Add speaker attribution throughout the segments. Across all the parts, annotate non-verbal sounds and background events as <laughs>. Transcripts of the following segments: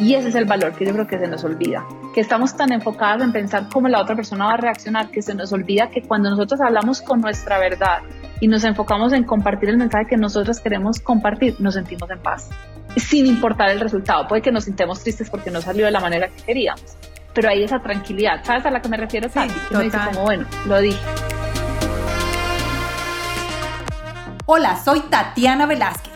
Speaker 1: Y ese es el valor que yo creo que se nos olvida, que estamos tan enfocados en pensar cómo la otra persona va a reaccionar, que se nos olvida que cuando nosotros hablamos con nuestra verdad y nos enfocamos en compartir el mensaje que nosotros queremos compartir, nos sentimos en paz, sin importar el resultado. Puede que nos sintamos tristes porque no salió de la manera que queríamos, pero hay esa tranquilidad. ¿Sabes a la que me refiero, Tati? que me dice como, bueno, lo dije.
Speaker 2: Hola, soy Tatiana Velázquez.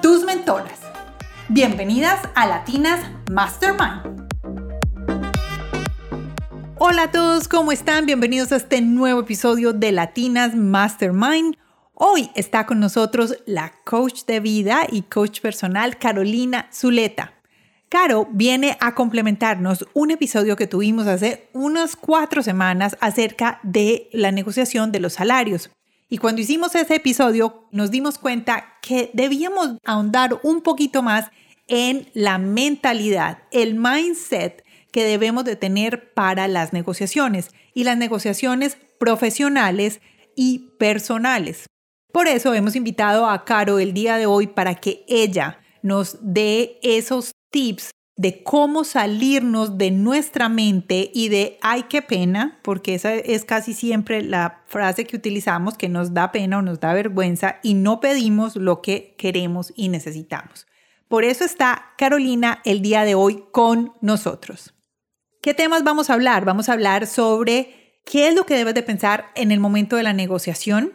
Speaker 2: tus mentoras. Bienvenidas a Latinas Mastermind. Hola a todos, ¿cómo están? Bienvenidos a este nuevo episodio de Latinas Mastermind. Hoy está con nosotros la coach de vida y coach personal Carolina Zuleta. Caro viene a complementarnos un episodio que tuvimos hace unas cuatro semanas acerca de la negociación de los salarios. Y cuando hicimos ese episodio nos dimos cuenta que debíamos ahondar un poquito más en la mentalidad, el mindset que debemos de tener para las negociaciones y las negociaciones profesionales y personales. Por eso hemos invitado a Caro el día de hoy para que ella nos dé esos tips de cómo salirnos de nuestra mente y de ay, qué pena, porque esa es casi siempre la frase que utilizamos, que nos da pena o nos da vergüenza y no pedimos lo que queremos y necesitamos. Por eso está Carolina el día de hoy con nosotros. ¿Qué temas vamos a hablar? Vamos a hablar sobre qué es lo que debes de pensar en el momento de la negociación,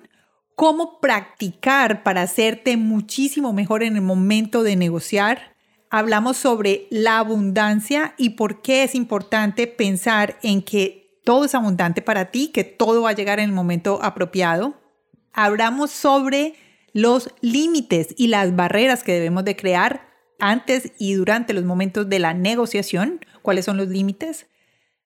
Speaker 2: cómo practicar para hacerte muchísimo mejor en el momento de negociar, hablamos sobre la abundancia y por qué es importante pensar en que todo es abundante para ti, que todo va a llegar en el momento apropiado. Hablamos sobre los límites y las barreras que debemos de crear antes y durante los momentos de la negociación, cuáles son los límites.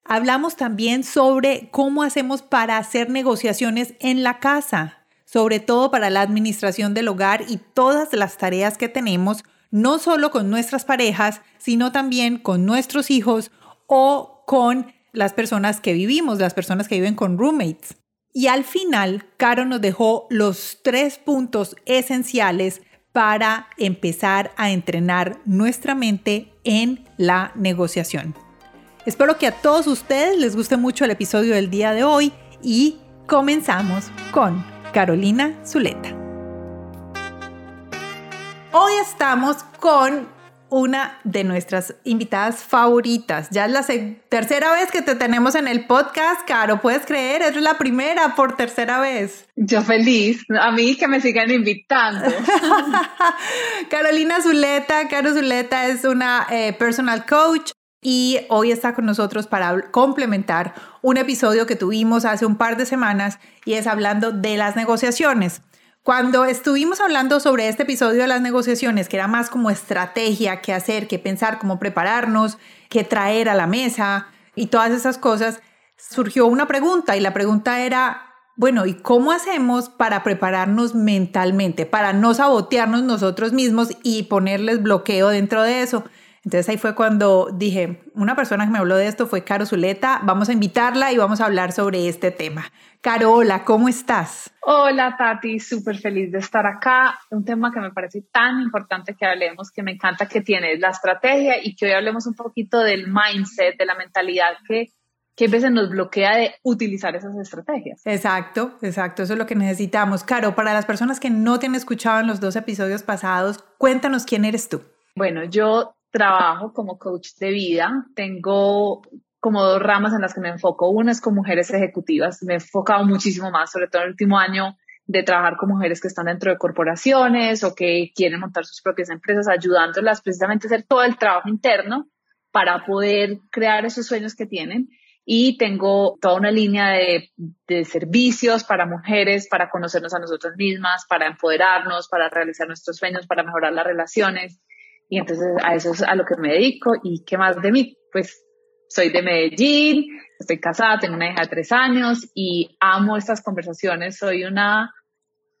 Speaker 2: Hablamos también sobre cómo hacemos para hacer negociaciones en la casa, sobre todo para la administración del hogar y todas las tareas que tenemos no solo con nuestras parejas, sino también con nuestros hijos o con las personas que vivimos, las personas que viven con roommates. Y al final, Caro nos dejó los tres puntos esenciales para empezar a entrenar nuestra mente en la negociación. Espero que a todos ustedes les guste mucho el episodio del día de hoy y comenzamos con Carolina Zuleta. Hoy estamos con una de nuestras invitadas favoritas. Ya es la tercera vez que te tenemos en el podcast, Caro. ¿Puedes creer? Es la primera por tercera vez.
Speaker 1: Yo feliz. A mí que me sigan invitando. <laughs>
Speaker 2: Carolina Zuleta. Caro Zuleta es una eh, personal coach y hoy está con nosotros para complementar un episodio que tuvimos hace un par de semanas y es hablando de las negociaciones. Cuando estuvimos hablando sobre este episodio de las negociaciones, que era más como estrategia, qué hacer, qué pensar, cómo prepararnos, qué traer a la mesa y todas esas cosas, surgió una pregunta y la pregunta era, bueno, ¿y cómo hacemos para prepararnos mentalmente, para no sabotearnos nosotros mismos y ponerles bloqueo dentro de eso? Entonces ahí fue cuando dije, una persona que me habló de esto fue Caro Zuleta, vamos a invitarla y vamos a hablar sobre este tema. Caro, hola, ¿cómo estás?
Speaker 1: Hola Tati, súper feliz de estar acá. Un tema que me parece tan importante que hablemos, que me encanta que tienes la estrategia y que hoy hablemos un poquito del mindset, de la mentalidad que que a veces nos bloquea de utilizar esas estrategias.
Speaker 2: Exacto, exacto, eso es lo que necesitamos. Caro, para las personas que no te han escuchado en los dos episodios pasados, cuéntanos quién eres tú.
Speaker 1: Bueno, yo trabajo como coach de vida. Tengo como dos ramas en las que me enfoco. Una es con mujeres ejecutivas. Me he enfocado muchísimo más, sobre todo en el último año, de trabajar con mujeres que están dentro de corporaciones o que quieren montar sus propias empresas, ayudándolas precisamente a hacer todo el trabajo interno para poder crear esos sueños que tienen. Y tengo toda una línea de, de servicios para mujeres, para conocernos a nosotras mismas, para empoderarnos, para realizar nuestros sueños, para mejorar las relaciones Y entonces a eso es a lo que me dedico. ¿Y qué más de mí? Pues soy de Medellín, estoy casada, tengo una hija de tres años y amo estas conversaciones. Soy una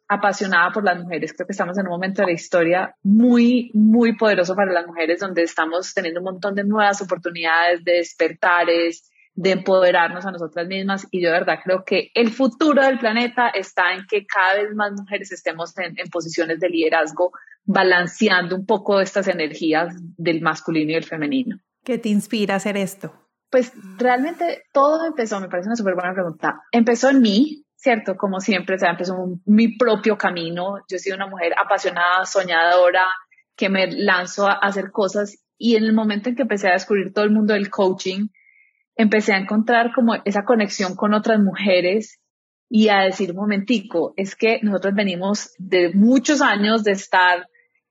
Speaker 1: apasionada por las mujeres. Creo que estamos en un momento de la historia muy, muy poderoso para las mujeres, donde estamos teniendo un montón de nuevas oportunidades, de despertares, de empoderarnos a nosotras mismas. Y yo de verdad creo que el futuro del planeta está en que cada vez más mujeres estemos en, posiciones de liderazgo, balanceando un poco estas energías del masculino y el femenino.
Speaker 2: ¿Qué te inspira a hacer esto?
Speaker 1: Pues realmente todo empezó, me parece una súper buena pregunta. Empezó en mí, ¿cierto? Como siempre, o sea, empezó mi propio camino. Yo he sido una mujer apasionada, soñadora, que me lanzo a hacer cosas y en el momento en que empecé a descubrir todo el mundo del coaching, empecé a encontrar como esa conexión con otras mujeres y a decir, un momentico, es que nosotros venimos de muchos años de estar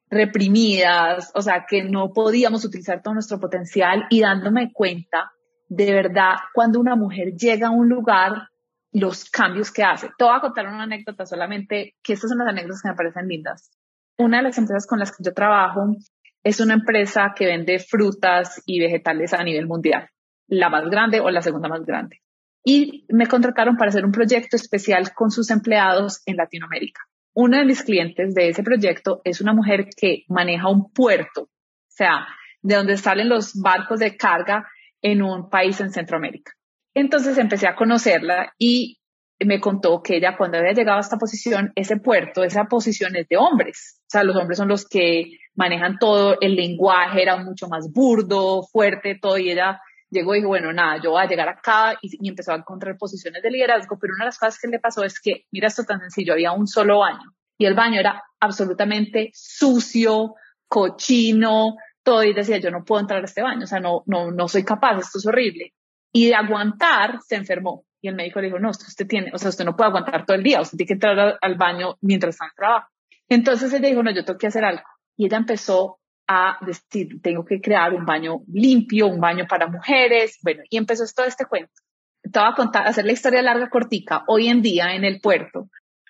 Speaker 1: reprimidas, o sea, que no podíamos utilizar todo nuestro potencial y dándome cuenta de verdad cuando una mujer llega a un lugar los cambios que hace. Te voy a contar una anécdota solamente, que estas son las anécdotas que me parecen lindas. Una de las empresas con las que yo trabajo es una empresa que vende frutas y vegetales a nivel mundial, la más grande o la segunda más grande. Y me contrataron para hacer un proyecto especial con sus empleados en Latinoamérica. Uno de mis clientes de ese proyecto es una mujer que maneja un puerto, o sea, de donde salen los barcos de carga en un país en Centroamérica. Entonces empecé a conocerla y me contó que ella cuando había llegado a esta posición, ese puerto, esa posición es de hombres. O sea, los hombres son los que manejan todo, el lenguaje era mucho más burdo, fuerte, todo. Y ella llegó y dijo, bueno, nada, yo voy a llegar acá y, empezó a encontrar posiciones de liderazgo. Pero una de las cosas que le pasó es que, mira esto tan sencillo, había un solo baño y el baño era absolutamente sucio, cochino, todo. Y decía, yo no puedo entrar a este baño, o sea, no, no, no soy capaz, esto es horrible y de aguantar se enfermó. Y el médico le dijo, no, usted tiene, o sea, usted no puede aguantar todo el día, usted tiene que entrar al baño mientras está en trabajo. Entonces ella dijo, no, yo tengo que hacer algo. Y ella empezó a decir, tengo que crear un baño limpio, un baño para mujeres. Bueno, y empezó todo este cuento. Te voy a contar, hacer la historia larga, cortica. Hoy en día en el puerto,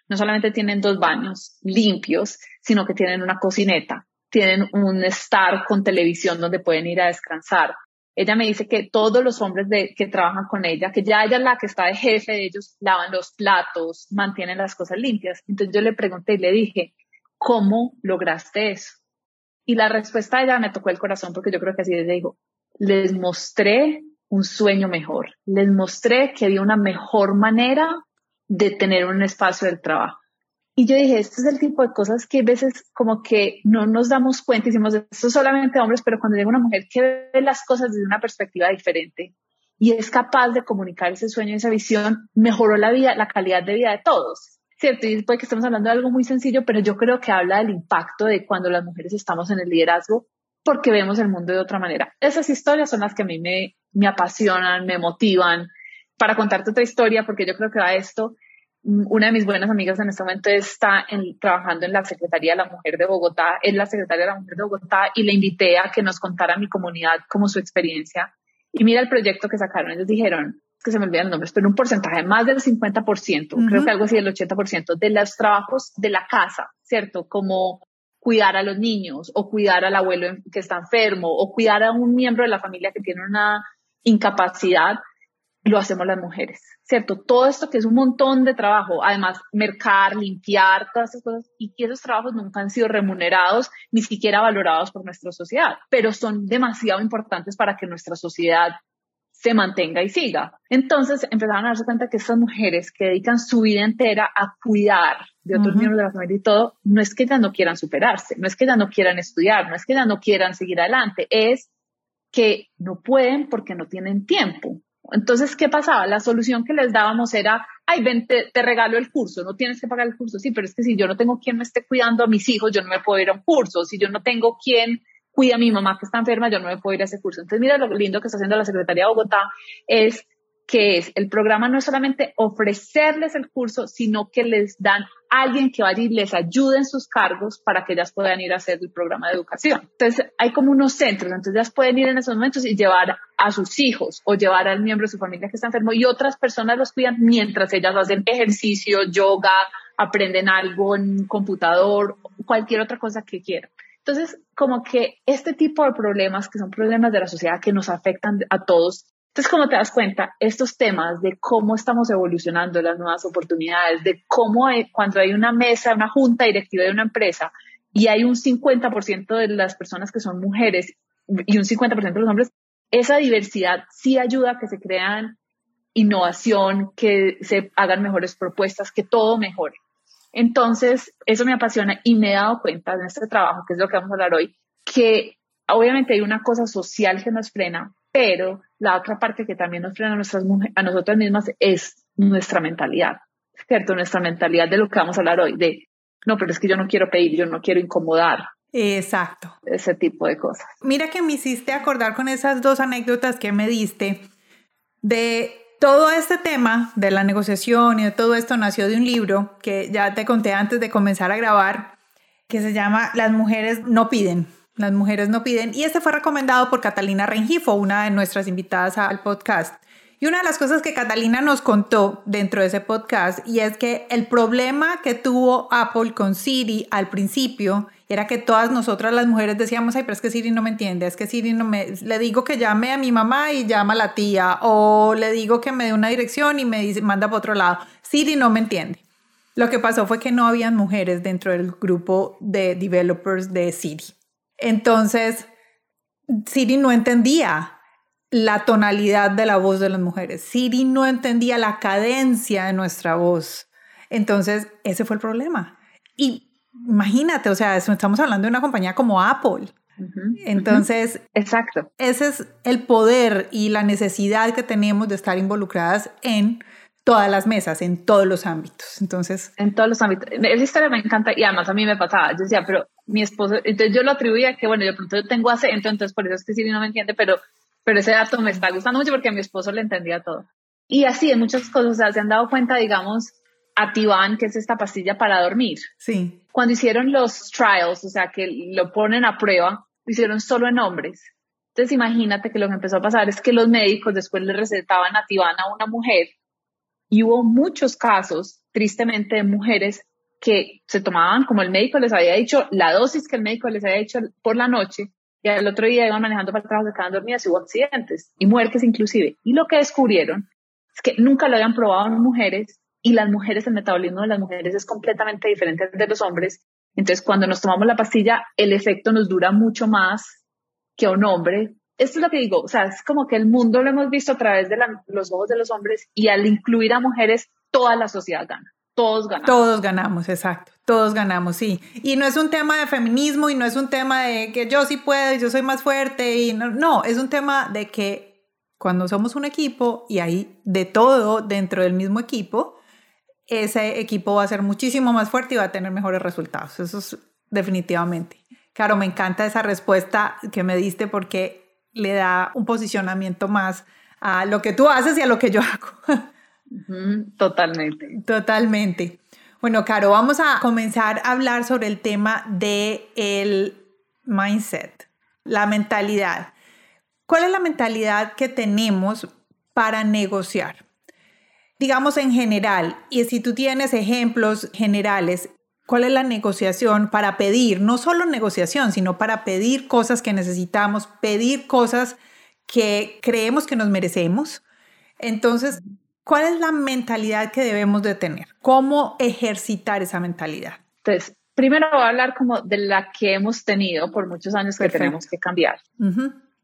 Speaker 1: no solamente tienen dos baños limpios, sino que tienen una cocineta, tienen un estar con televisión donde pueden ir a descansar, ella me dice que todos los hombres que trabajan con ella, que ya ella es la que está de jefe de ellos, lavan los platos, mantienen las cosas limpias. Entonces yo le pregunté y le dije, ¿cómo lograste eso? Y la respuesta de ella me tocó el corazón porque yo creo que así le dijo, les mostré un sueño mejor, les mostré que había una mejor manera de tener un espacio del trabajo. Y yo dije, este es el tipo de cosas que a veces como que no nos damos cuenta y decimos, esto es solamente hombres, pero cuando llega una mujer que ve las cosas desde una perspectiva diferente y es capaz de comunicar ese sueño, esa visión, mejoró la vida, la calidad de vida de todos. ¿Cierto? Y puede que estemos hablando de algo muy sencillo, pero yo creo que habla del impacto de cuando las mujeres estamos en el liderazgo porque vemos el mundo de otra manera. Esas historias son las que a mí me, me apasionan, me motivan. Para contarte otra historia, porque yo creo que va esto, una de mis buenas amigas en este momento está trabajando en la Secretaría de la Mujer de Bogotá, es la secretaria de la Mujer de Bogotá y le invité a que nos contara a mi comunidad como su experiencia. Y mira el proyecto que sacaron, ellos dijeron, que se me olvidan los nombres, pero un porcentaje más del 50%, creo que algo así del 80% de los trabajos de la casa, ¿cierto? Como cuidar a los niños o cuidar al abuelo que está enfermo o cuidar a un miembro de la familia que tiene una incapacidad, lo hacemos las mujeres, ¿cierto? Todo esto que es un montón de trabajo, además, mercar, limpiar, todas esas cosas, y que esos trabajos nunca han sido remunerados, ni siquiera valorados por nuestra sociedad, pero son demasiado importantes para que nuestra sociedad se mantenga y siga. Entonces empezaron a darse cuenta que estas mujeres que dedican su vida entera a cuidar de otros miembros de la familia y todo, no es que ellas no quieran superarse, no es que ellas no quieran estudiar, no es que ellas no quieran seguir adelante, es que no pueden porque no tienen tiempo. Entonces, ¿qué pasaba? La solución que les dábamos era, ay, ven, te, regalo el curso, no tienes que pagar el curso. Sí, pero es que si yo no tengo quien me esté cuidando a mis hijos, yo no me puedo ir a un curso. Si yo no tengo quien cuida a mi mamá que está enferma, yo no me puedo ir a ese curso. Entonces, mira lo lindo que está haciendo la Secretaría de Bogotá es que es el programa no es solamente ofrecerles el curso, sino que les dan a alguien que vaya y les ayude en sus cargos para que ellas puedan ir a hacer el programa de educación. Entonces, hay como unos centros, entonces ellas pueden ir en esos momentos y llevar a sus hijos o llevar al miembro de su familia que está enfermo y otras personas los cuidan mientras ellas hacen ejercicio, yoga, aprenden algo en computador, cualquier otra cosa que quieran. Entonces, como que este tipo de problemas, que son problemas de la sociedad que nos afectan a todos, entonces, como te das cuenta, estos temas de cómo estamos evolucionando las nuevas oportunidades, de cómo cuando hay una mesa, una junta directiva de una empresa y hay un 50% de las personas que son mujeres y un 50% de los hombres, esa diversidad sí ayuda a que se crean innovación, que se hagan mejores propuestas, que todo mejore. Entonces, eso me apasiona y me he dado cuenta en este trabajo, que es lo que vamos a hablar hoy, que obviamente hay una cosa social que nos frena, pero la otra parte que también nos frena a, nuestras a nosotras mismas es nuestra mentalidad, ¿cierto? Nuestra mentalidad de lo que vamos a hablar hoy, de, no, pero es que yo no quiero pedir, yo no quiero incomodar.
Speaker 2: Exacto.
Speaker 1: Ese tipo de cosas.
Speaker 2: Mira que me hiciste acordar con esas dos anécdotas que me diste de todo este tema de la negociación y de todo esto nació de un libro que ya te conté antes de comenzar a grabar, que se llama Las mujeres no piden. Las mujeres no piden. Y este fue recomendado por Catalina Rengifo, una de nuestras invitadas al podcast. Y una de las cosas que Catalina nos contó dentro de ese podcast y es que el problema que tuvo Apple con Siri al principio era que todas nosotras las mujeres decíamos, ay, pero es que Siri no me entiende, es que Siri no me... Le digo que llame a mi mamá y llama a la tía, o le digo que me dé una dirección y me dice, manda para otro lado. Siri no me entiende. Lo que pasó fue que no habían mujeres dentro del grupo de developers de Siri. Entonces, Siri no entendía la tonalidad de la voz de las mujeres. Siri no entendía la cadencia de nuestra voz. Entonces, ese fue el problema. Y imagínate, o sea, estamos hablando de una compañía como Apple. Entonces,
Speaker 1: exacto.
Speaker 2: Ese es el poder y la necesidad que tenemos de estar involucradas en todas las mesas, en todos los ámbitos. Entonces,
Speaker 1: en todos los ámbitos. Esa historia me encanta y además a mí me pasaba. Yo decía, pero mi esposo, entonces yo lo atribuía que, bueno, yo pronto tengo acento, entonces por eso es que Siri no me entiende, pero pero ese dato me está gustando mucho porque a mi esposo le entendía todo. Y así en muchas cosas, o sea, se han dado cuenta, digamos, Ativan, que es esta pastilla para dormir.
Speaker 2: Sí.
Speaker 1: Cuando hicieron los trials, o sea, que lo ponen a prueba, lo hicieron solo en hombres. Entonces imagínate que lo que empezó a pasar es que los médicos después le recetaban Ativan a una mujer y hubo muchos casos, tristemente, de mujeres que se tomaban, como el médico les había dicho, la dosis que el médico les había dicho por la noche y el otro día iban manejando para el trabajo, se quedaban dormidas y hubo accidentes y muertes inclusive. Y lo que descubrieron es que nunca lo habían probado en mujeres y las mujeres, el metabolismo de las mujeres es completamente diferente de los hombres. Entonces, cuando nos tomamos la pastilla, el efecto nos dura mucho más que un hombre. Esto es lo que digo, o sea, es como que el mundo lo hemos visto a través de los ojos de los hombres y al incluir a mujeres, toda la sociedad gana todos ganamos.
Speaker 2: Todos ganamos, exacto. Todos ganamos, sí. Y no es un tema de feminismo y no es un tema de que yo sí puedo y yo soy más fuerte y no, no, es un tema de que cuando somos un equipo y hay de todo dentro del mismo equipo, ese equipo va a ser muchísimo más fuerte y va a tener mejores resultados. Eso es definitivamente. Claro, me encanta esa respuesta que me diste porque le da un posicionamiento más a lo que tú haces y a lo que yo hago.
Speaker 1: Totalmente.
Speaker 2: Totalmente. Bueno, Caro, vamos a comenzar a hablar sobre el tema de el mindset, la mentalidad. ¿Cuál es la mentalidad que tenemos para negociar? Digamos en general, y si tú tienes ejemplos generales, ¿cuál es la negociación para pedir? No solo negociación, sino para pedir cosas que necesitamos, pedir cosas que creemos que nos merecemos. Entonces, ¿Cuál es la mentalidad que debemos de tener? ¿Cómo ejercitar esa mentalidad?
Speaker 1: Entonces, primero voy a hablar como de la que hemos tenido por muchos años que tenemos que cambiar.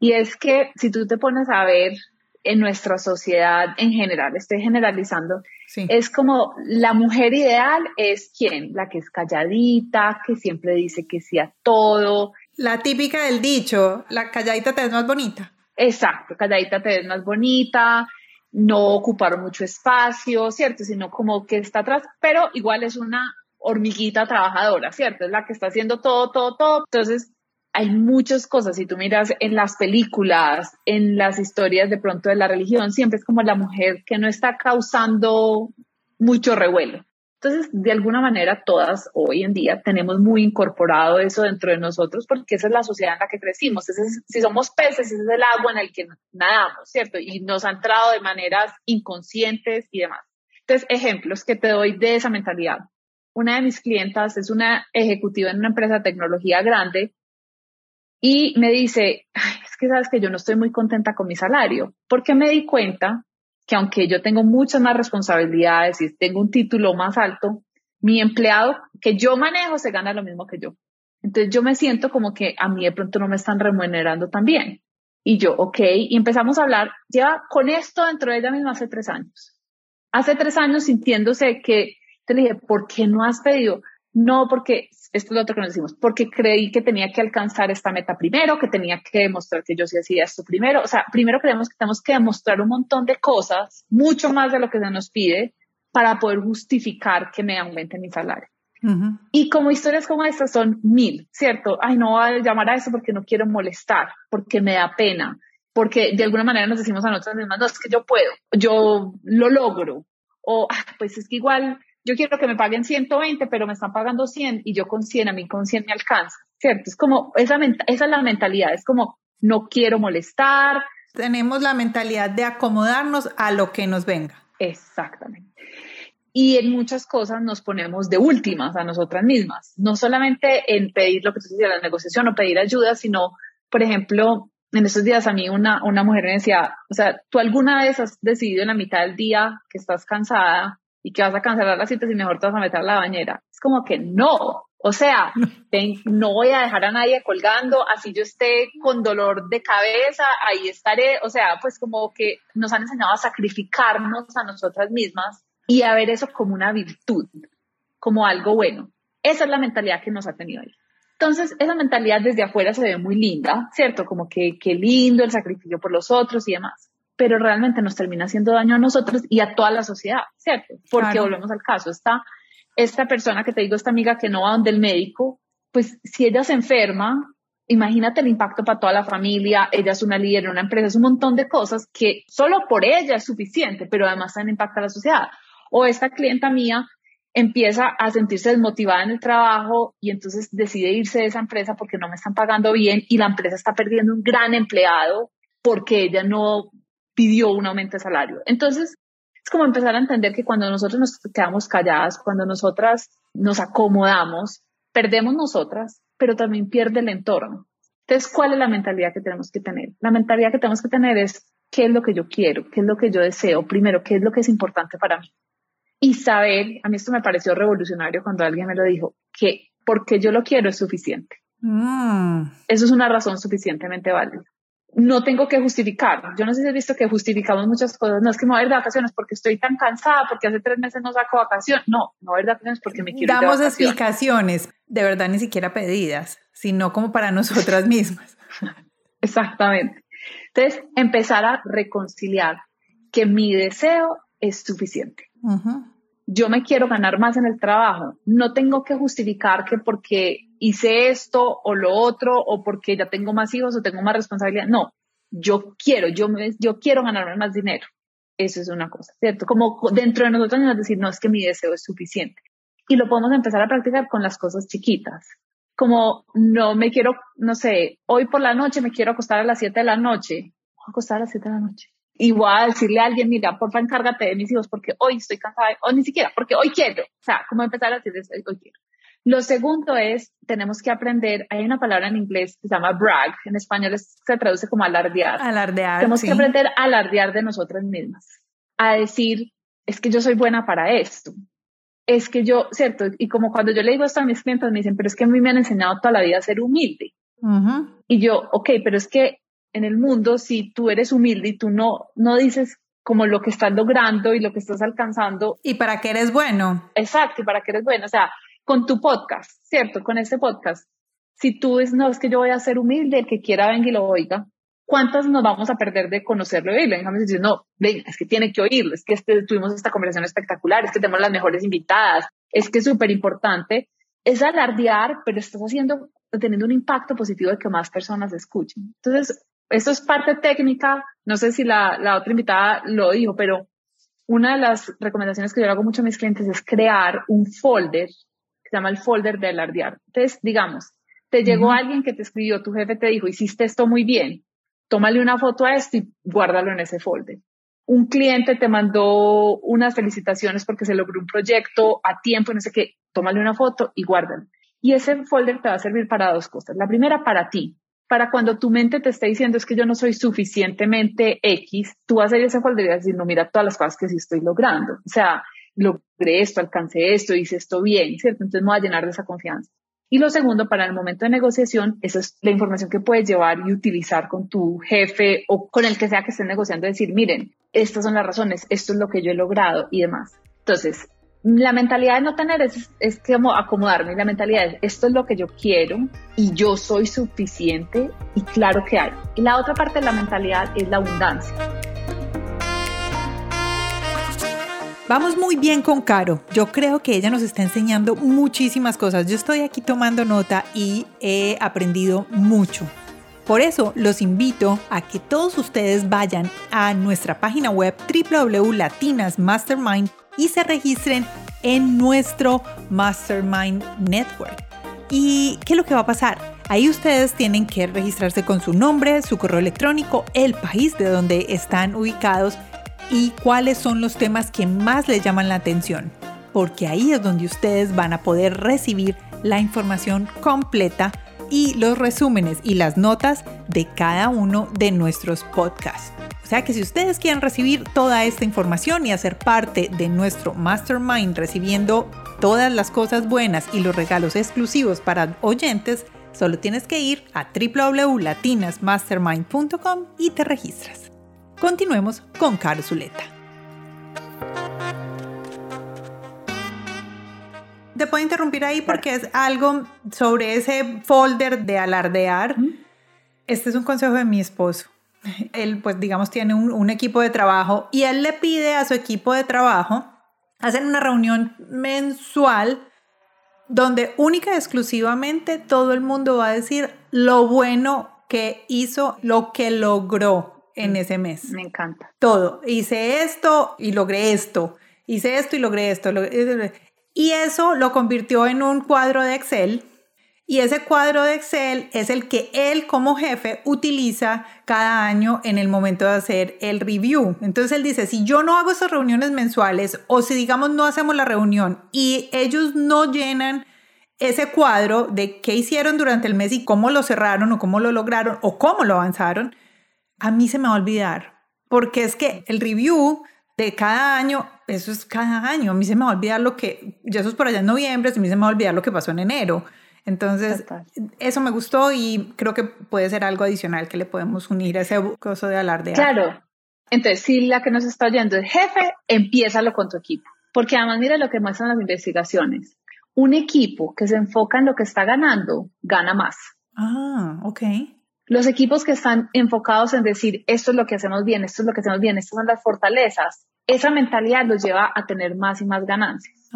Speaker 1: Y es que si tú te pones a ver en nuestra sociedad en general, estoy generalizando, es como la mujer ideal es quién, la que es calladita, que siempre dice que sí a todo.
Speaker 2: La típica del dicho, la calladita te ves más bonita.
Speaker 1: Exacto, calladita te ves más bonita, no ocupar mucho espacio, ¿cierto? Sino como que está atrás, pero igual es una hormiguita trabajadora, ¿cierto? Es la que está haciendo todo, todo, todo. Entonces, hay muchas cosas. Si tú miras en las películas, en las historias de pronto de la religión, siempre es como la mujer que no está causando mucho revuelo. Entonces, de alguna manera, todas hoy en día tenemos muy incorporado eso dentro de nosotros porque esa es la sociedad en la que crecimos. si somos peces, ese es el agua en el que nadamos, ¿cierto? Y nos ha entrado de maneras inconscientes y demás. Entonces, ejemplos que te doy de esa mentalidad. Una de mis clientas es una ejecutiva en una empresa de tecnología grande y me dice, es que sabes que yo no estoy muy contenta con mi salario, porque me di cuenta que aunque yo tengo muchas más responsabilidades y tengo un título más alto, mi empleado que yo manejo se gana lo mismo que yo. Entonces yo me siento como que a mí de pronto no me están remunerando tan bien. Y yo, ok, y empezamos a hablar, lleva con esto dentro de ella misma hace tres años. Hace tres años sintiéndose que, te dije, ¿por qué no has pedido? No, porque esto es lo otro que nos decimos, porque creí que tenía que alcanzar esta meta primero, que tenía que demostrar que yo sí hacía esto primero. O sea, primero creemos que tenemos que demostrar un montón de cosas, mucho más de lo que se nos pide, para poder justificar que me aumente mi salario. Y como historias como estas son mil, ¿cierto? Ay, no voy a llamar a eso porque no quiero molestar, porque me da pena, porque de alguna manera nos decimos a nosotros mismas, no, es que yo puedo, yo lo logro, o ah, pues es que igual yo quiero que me paguen 120, pero me están pagando 100 y yo con 100, a mí con 100 me alcanza, ¿cierto? Es como, esa, esa es la mentalidad, es como, no quiero molestar.
Speaker 2: Tenemos la mentalidad de acomodarnos a lo que nos venga.
Speaker 1: Exactamente. Y en muchas cosas nos ponemos de últimas a nosotras mismas, no solamente en pedir lo que tú decías, la negociación o pedir ayuda, sino, por ejemplo, en estos días a mí una, una mujer me decía, o sea, tú alguna vez has decidido en la mitad del día que estás cansada y que vas a cancelar las citas y mejor te vas a meter a la bañera. Es como que no, o sea, <laughs> no voy a dejar a nadie colgando, así yo esté con dolor de cabeza, ahí estaré, o sea, pues como que nos han enseñado a sacrificarnos a nosotras mismas y a ver eso como una virtud, como algo bueno. Esa es la mentalidad que nos ha tenido ahí. Entonces, esa mentalidad desde afuera se ve muy linda, ¿cierto? Como que qué lindo el sacrificio por los otros y demás pero realmente nos termina haciendo daño a nosotros y a toda la sociedad, ¿cierto? Porque volvemos al caso, está esta persona que te digo, esta amiga que no va donde el médico, pues si ella se enferma, imagínate el impacto para toda la familia, ella es una líder en una empresa, es un montón de cosas que solo por ella es suficiente, pero además también impacta a la sociedad. O esta clienta mía empieza a sentirse desmotivada en el trabajo y entonces decide irse de esa empresa porque no me están pagando bien y la empresa está perdiendo un gran empleado porque ella no pidió un aumento de salario. Entonces, es como empezar a entender que cuando nosotros nos quedamos calladas, cuando nosotras nos acomodamos, perdemos nosotras, pero también pierde el entorno. Entonces, ¿cuál es la mentalidad que tenemos que tener? La mentalidad que tenemos que tener es qué es lo que yo quiero, qué es lo que yo deseo, primero, qué es lo que es importante para mí. Y saber, a mí esto me pareció revolucionario cuando alguien me lo dijo, que porque yo lo quiero es suficiente. Mm. Eso es una razón suficientemente válida no tengo que justificar. Yo no sé si has visto que justificamos muchas cosas. No es que no voy a ir de vacaciones porque estoy tan cansada, porque hace tres meses no saco vacaciones. No, no voy a ir de vacaciones porque me quiero
Speaker 2: Damos explicaciones, de verdad ni siquiera pedidas, sino como para nosotras mismas. <laughs>
Speaker 1: Exactamente. Entonces, empezar a reconciliar que mi deseo es suficiente yo me quiero ganar más en el trabajo. No tengo que justificar que porque hice esto o lo otro o porque ya tengo más hijos o tengo más responsabilidad. No, yo quiero, yo, yo quiero ganarme más dinero. Eso es una cosa, ¿cierto? Como dentro de nosotros nos decir, no, es que mi deseo es suficiente. Y lo podemos empezar a practicar con las cosas chiquitas. Como no me quiero, no sé, hoy por la noche me quiero acostar a las 7 de la noche. Voy a acostar a las 7 de la noche y voy a decirle a alguien, mira, porfa, encárgate de mis hijos porque hoy estoy cansada, o ni siquiera, porque hoy quiero. O sea, como empezar a decir, hoy quiero. Lo segundo es, tenemos que aprender, hay una palabra en inglés que se llama brag, en español se traduce como alardear.
Speaker 2: Alardear.
Speaker 1: Tenemos que aprender a alardear de nosotras mismas, a decir, es que yo soy buena para esto. Es que yo, cierto, y como cuando yo le digo esto a mis clientes, me dicen, pero es que a mí me han enseñado toda la vida a ser humilde. Y yo, ok, pero es que en el mundo si tú eres humilde y tú no, no dices como lo que estás logrando y lo que estás alcanzando.
Speaker 2: Y para qué eres bueno.
Speaker 1: Exacto, y para qué eres bueno. O sea, con tu podcast, ¿cierto? Con este podcast. Si tú dices, no, es que yo voy a ser humilde, el que quiera venga y lo oiga, ¿cuántas nos vamos a perder de conocerlo y oírlo? Déjame decir, no, ven, es que tiene que oírlo, es que este, tuvimos esta conversación espectacular, es que tenemos las mejores invitadas, es que es súper importante. Es alardear, pero estás haciendo, teniendo un impacto positivo de que más personas escuchen. Entonces, esto es parte técnica, no sé si la, la otra invitada lo dijo, pero una de las recomendaciones que yo hago mucho a mis clientes es crear un folder que se llama el folder de alardear. Entonces, digamos, te llegó alguien que te escribió, tu jefe te dijo, hiciste esto muy bien, tómale una foto a esto y guárdalo en ese folder. Un cliente te mandó unas felicitaciones porque se logró un proyecto a tiempo, no sé qué, tómale una foto y guárdalo. Y ese folder te va a servir para dos cosas. La primera, para ti, para cuando tu mente te esté diciendo es que yo no soy suficientemente X, tú vas a ir a esa folder y decir, no, mira todas las cosas que sí estoy logrando. O sea, logré esto, alcancé esto, hice esto bien, ¿cierto? Entonces me voy a llenar de esa confianza. Y lo segundo, para el momento de negociación, esa es la información que puedes llevar y utilizar con tu jefe o con el que sea que esté negociando, decir, miren, estas son las razones, esto es lo que yo he logrado y demás. Entonces, la mentalidad de no tener es, como acomodarme. La mentalidad es esto es lo que yo quiero y yo soy suficiente y claro que hay. Y la otra parte de la mentalidad es la abundancia.
Speaker 2: Vamos muy bien con Caro. Yo creo que ella nos está enseñando muchísimas cosas. Yo estoy aquí tomando nota y he aprendido mucho. Por eso los invito a que todos ustedes vayan a nuestra página web www.latinasmastermind y se registren en nuestro Mastermind Network. ¿Y qué es lo que va a pasar? Ahí ustedes tienen que registrarse con su nombre, su correo electrónico, el país de donde están ubicados y cuáles son los temas que más les llaman la atención. Porque ahí es donde ustedes van a poder recibir la información completa y los resúmenes y las notas de cada uno de nuestros podcasts. O sea que si ustedes quieren recibir toda esta información y hacer parte de nuestro mastermind recibiendo todas las cosas buenas y los regalos exclusivos para oyentes, solo tienes que ir a www.latinasmastermind.com y te registras. Continuemos con Caro Zuleta. Te puedo interrumpir ahí porque es algo sobre ese folder de alardear. Este es un consejo de mi esposo. Él, pues, digamos, tiene un, equipo de trabajo y él le pide a su equipo de trabajo hacer una reunión mensual donde única y exclusivamente todo el mundo va a decir lo bueno que hizo, lo que logró en ese mes.
Speaker 1: Me encanta.
Speaker 2: Todo. Hice esto y logré esto. Hice esto y logré esto. Y eso lo convirtió en un cuadro de Excel. Y ese cuadro de Excel es el que él como jefe utiliza cada año en el momento de hacer el review. Entonces él dice, si yo no hago esas reuniones mensuales o si digamos no hacemos la reunión y ellos no llenan ese cuadro de qué hicieron durante el mes y cómo lo cerraron o cómo lo lograron o cómo lo avanzaron, a mí se me va a olvidar. Porque es que el review de cada año, eso es cada año. A mí se me va a olvidar lo que, ya eso es por allá en noviembre, a mí se me va a olvidar lo que pasó en enero. Entonces, eso me gustó y creo que puede ser algo adicional que le podemos unir a ese coso de alardear.
Speaker 1: Claro. Entonces, si la que nos está oyendo es jefe, empiézalo con tu equipo. Porque además, mira lo que muestran las investigaciones. Un equipo que se enfoca en lo que está ganando, gana más.
Speaker 2: Ah, ok.
Speaker 1: Los equipos que están enfocados en decir, esto es lo que hacemos bien, esto es lo que hacemos bien, estas son las fortalezas, esa mentalidad los lleva a tener más y más ganancias.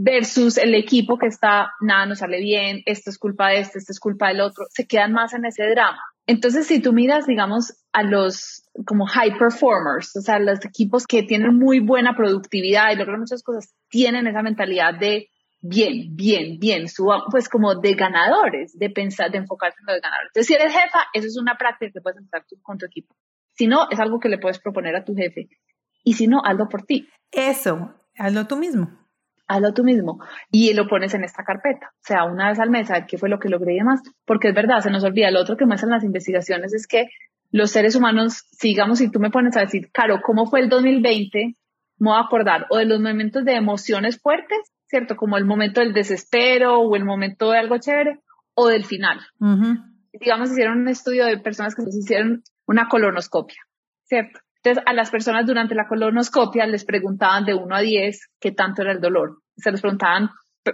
Speaker 1: Versus el equipo que está, nada nos sale bien, esto es culpa de este, esto es culpa del otro, se quedan más en ese drama. Entonces, si tú miras, digamos, a los como high performers, o sea, los equipos que tienen muy buena productividad y logran muchas cosas, tienen esa mentalidad de bien, bien, bien, suba, pues como de ganadores, de pensar, de enfocarse en lo de ganadores. Entonces, si eres jefa, eso es una práctica que puedes empezar con tu equipo. Si no, es algo que le puedes proponer a tu jefe. Y si no, hazlo por ti.
Speaker 2: Eso, hazlo tú mismo.
Speaker 1: Hazlo tú mismo. Y lo pones en esta carpeta. O sea, una vez al mes, a ver qué fue lo que logré y demás. Porque es verdad, se nos olvida. Lo otro que muestran las investigaciones es que los seres humanos, sigamos, si tú me pones a decir, Caro, ¿cómo fue el 2020? Me voy a acordar o de los momentos de emociones fuertes ¿cierto? Como el momento del desespero o el momento de algo chévere o del final. Digamos, hicieron un estudio de personas que se hicieron una colonoscopia, ¿cierto? A las personas durante la colonoscopia les preguntaban de 1 a 10 qué tanto era el dolor. Se les preguntaban,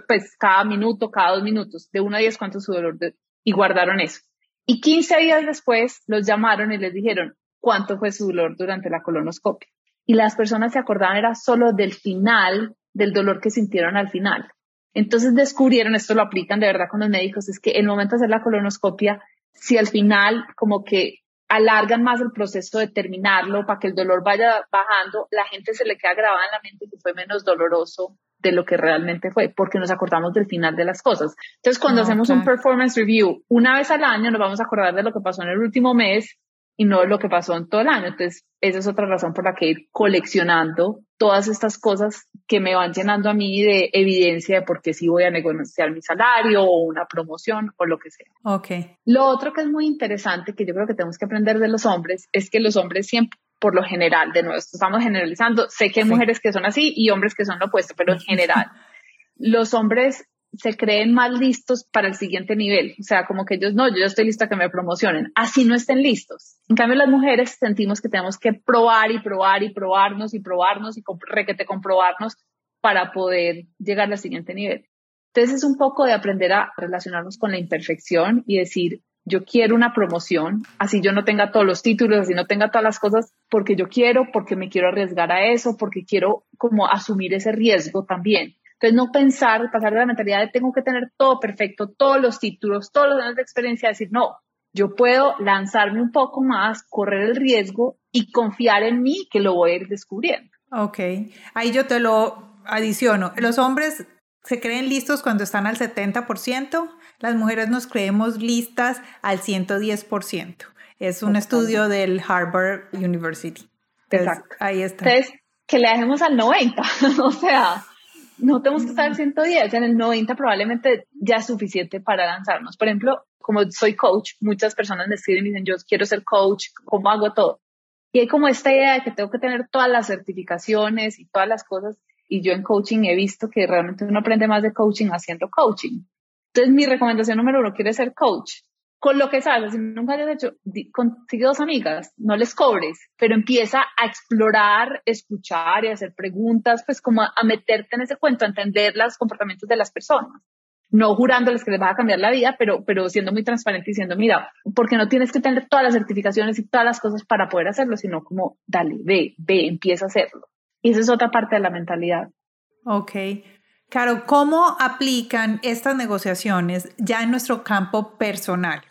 Speaker 1: pues, cada minuto, cada dos minutos, de 1 a 10 cuánto es su dolor, y guardaron eso. Y 15 días después los llamaron y les dijeron cuánto fue su dolor durante la colonoscopia. Y las personas se acordaban era solo del final del dolor que sintieron al final. Entonces descubrieron, esto lo aplican de verdad con los médicos, es que el momento de hacer la colonoscopia, si al final como que alargan más el proceso de terminarlo para que el dolor vaya bajando, la gente se le queda grabada en la mente que fue menos doloroso de lo que realmente fue, porque nos acordamos del final de las cosas. Entonces, cuando hacemos un performance review una vez al año, nos vamos a acordar de lo que pasó en el último mes y no lo que pasó en todo el año. Entonces, esa es otra razón por la que ir coleccionando todas estas cosas que me van llenando a mí de evidencia de por qué sí voy a negociar mi salario o una promoción o lo que sea.
Speaker 2: Ok.
Speaker 1: Lo otro que es muy interesante, que yo creo que tenemos que aprender de los hombres, es que los hombres siempre, por lo general, de nuevo, estamos generalizando, sé que hay mujeres que son así y hombres que son lo opuesto, pero en <laughs> general, los hombres se creen más listos para el siguiente nivel. O sea, como que ellos, no, yo ya estoy lista que me promocionen. Así no estén listos. En cambio, las mujeres sentimos que tenemos que probar y probar y probarnos y probarnos y requete comprobarnos para poder llegar al siguiente nivel. Entonces es un poco de aprender a relacionarnos con la imperfección y decir, yo quiero una promoción, así yo no tenga todos los títulos, así no tenga todas las cosas, porque yo quiero, porque me quiero arriesgar a eso, porque quiero como asumir ese riesgo también. Entonces, no pensar, pasar de la mentalidad de tengo que tener todo perfecto, todos los títulos, todos los años de experiencia, decir, no, yo puedo lanzarme un poco más, correr el riesgo y confiar en mí que lo voy a ir descubriendo.
Speaker 2: Ok, ahí yo te lo adiciono. Los hombres se creen listos cuando están al 70%, las mujeres nos creemos listas al 110%. Es un estudio del Harvard University.
Speaker 1: Exacto.
Speaker 2: Ahí está.
Speaker 1: Entonces, que le dejemos al 90, <laughs> o sea, no tenemos que estar en 110, en el 90 probablemente ya es suficiente para lanzarnos. Por ejemplo, como soy coach, muchas personas me escriben y dicen, yo quiero ser coach, ¿cómo hago todo? Y hay como esta idea de que tengo que tener todas las certificaciones y todas las cosas. Y yo en coaching he visto que realmente uno aprende más de coaching haciendo coaching. Entonces, mi recomendación número uno, quiere ser coach con lo que sabes, si nunca hayas hecho, consigue dos amigas, no les cobres, pero empieza a explorar, escuchar y hacer preguntas, pues como a, meterte en ese cuento, a entender los comportamientos de las personas. No jurándoles que les va a cambiar la vida, pero, pero siendo muy transparente y diciendo, mira, porque no tienes que tener todas las certificaciones y todas las cosas para poder hacerlo, sino como, dale, ve, ve, empieza a hacerlo. Y esa es otra parte de la mentalidad.
Speaker 2: Ok. Claro, ¿cómo aplican estas negociaciones ya en nuestro campo personal?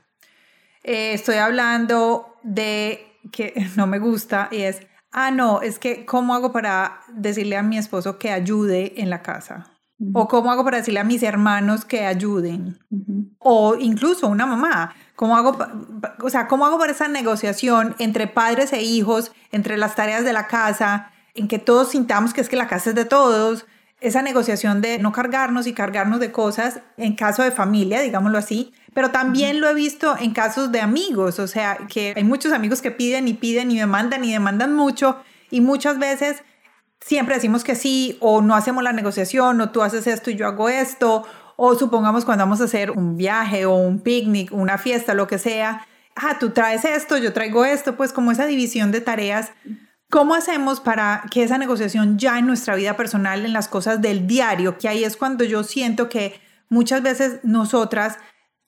Speaker 2: Eh, estoy hablando de que <laughs> no me gusta y es, ah, no, es que ¿cómo hago para decirle a mi esposo que ayude en la casa? O cómo hago para decirle a mis hermanos que ayuden. O incluso una mamá. ¿Cómo hago, o sea, cómo hago para esa negociación entre padres e hijos, entre las tareas de la casa, en que todos sintamos que es que la casa es de todos? Esa negociación de no cargarnos y cargarnos de cosas en caso de familia, digámoslo así, pero también lo he visto en casos de amigos, o sea, que hay muchos amigos que piden y piden y demandan y demandan mucho y muchas veces siempre decimos que sí o no hacemos la negociación o tú haces esto y yo hago esto o supongamos cuando vamos a hacer un viaje o un picnic, una fiesta, lo que sea, ah, tú traes esto, yo traigo esto, pues como esa división de tareas. ¿Cómo hacemos para que esa negociación ya en nuestra vida personal, en las cosas del diario, que ahí es cuando yo siento que muchas veces nosotras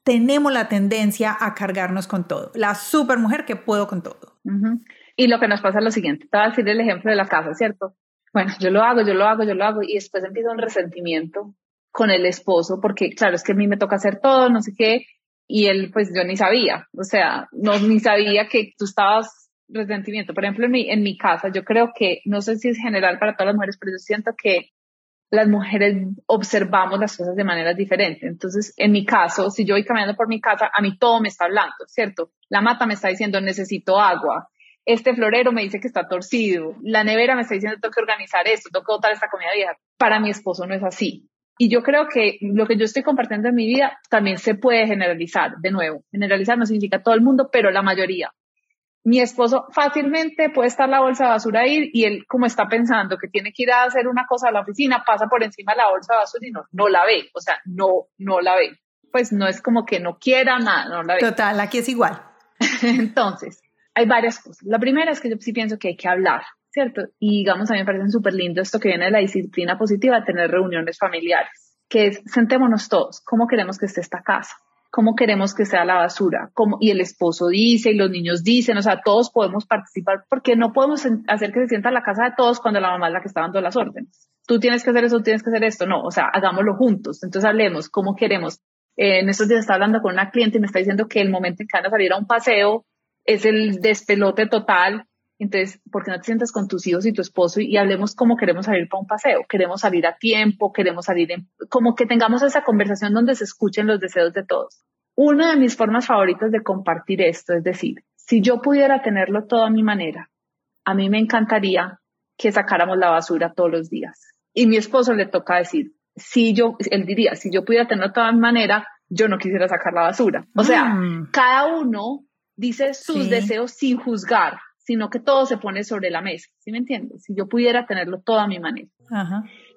Speaker 2: tenemos la tendencia a cargarnos con todo. La super mujer que puedo con todo.
Speaker 1: Y lo que nos pasa es lo siguiente. Te voy a decir el ejemplo de la casa, ¿cierto? Bueno, yo lo hago, yo lo hago, yo lo hago y después empieza un resentimiento con el esposo porque, claro, es que a mí me toca hacer todo, no sé qué, y él, pues yo ni sabía, o sea, no, ni sabía que tú estabas resentimiento. Por ejemplo, en mi, en mi casa, yo creo que, no sé si es general para todas las mujeres, pero yo siento que las mujeres observamos las cosas de manera diferente. Entonces, en mi caso, si yo voy caminando por mi casa, a mí todo me está hablando, ¿cierto? La mata me está diciendo, necesito agua. Este florero me dice que está torcido. La nevera me está diciendo, tengo que organizar esto, tengo que botar esta comida vieja. Para mi esposo no es así. Y yo creo que lo que yo estoy compartiendo en mi vida también se puede generalizar. De nuevo, generalizar no significa todo el mundo, pero la mayoría mi esposo fácilmente puede estar la bolsa de basura ahí y él como está pensando que tiene que ir a hacer una cosa a la oficina, pasa por encima de la bolsa de basura y no, no la ve, o sea, no, no la ve. Pues no es como que no quiera nada, no la ve.
Speaker 2: Total, aquí es igual. <laughs>
Speaker 1: Entonces, hay varias cosas. La primera es que yo sí pienso que hay que hablar, ¿cierto? Y digamos, a mí me parece súper lindo esto que viene de la disciplina positiva, tener reuniones familiares, que es sentémonos todos, ¿cómo queremos que esté esta casa? Cómo queremos que sea la basura, como y el esposo dice y los niños dicen, o sea, todos podemos participar porque no podemos hacer que se sienta la casa de todos cuando la mamá es la que está dando las órdenes. Tú tienes que hacer eso, tienes que hacer esto, no, o sea, hagámoslo juntos. Entonces hablemos cómo queremos. Eh, en estos días estaba hablando con una cliente y me está diciendo que el momento en que van a salir a un paseo es el despelote total entonces, ¿por qué no te sientas con tus hijos y tu esposo y, hablemos cómo queremos salir para un paseo? Queremos salir a tiempo, queremos salir en, como que tengamos esa conversación donde se escuchen los deseos de todos. Una de mis formas favoritas de compartir esto es decir, si yo pudiera tenerlo todo a mi manera, a mí me encantaría que sacáramos la basura todos los días. Y mi esposo le toca decir, si yo, él diría, si yo pudiera tenerlo todo a mi manera, yo no quisiera sacar la basura. O sea, mm. cada uno dice sus deseos sin juzgar, sino que todo se pone sobre la mesa. ¿Sí me entiendes? Si yo pudiera tenerlo todo a mi manera.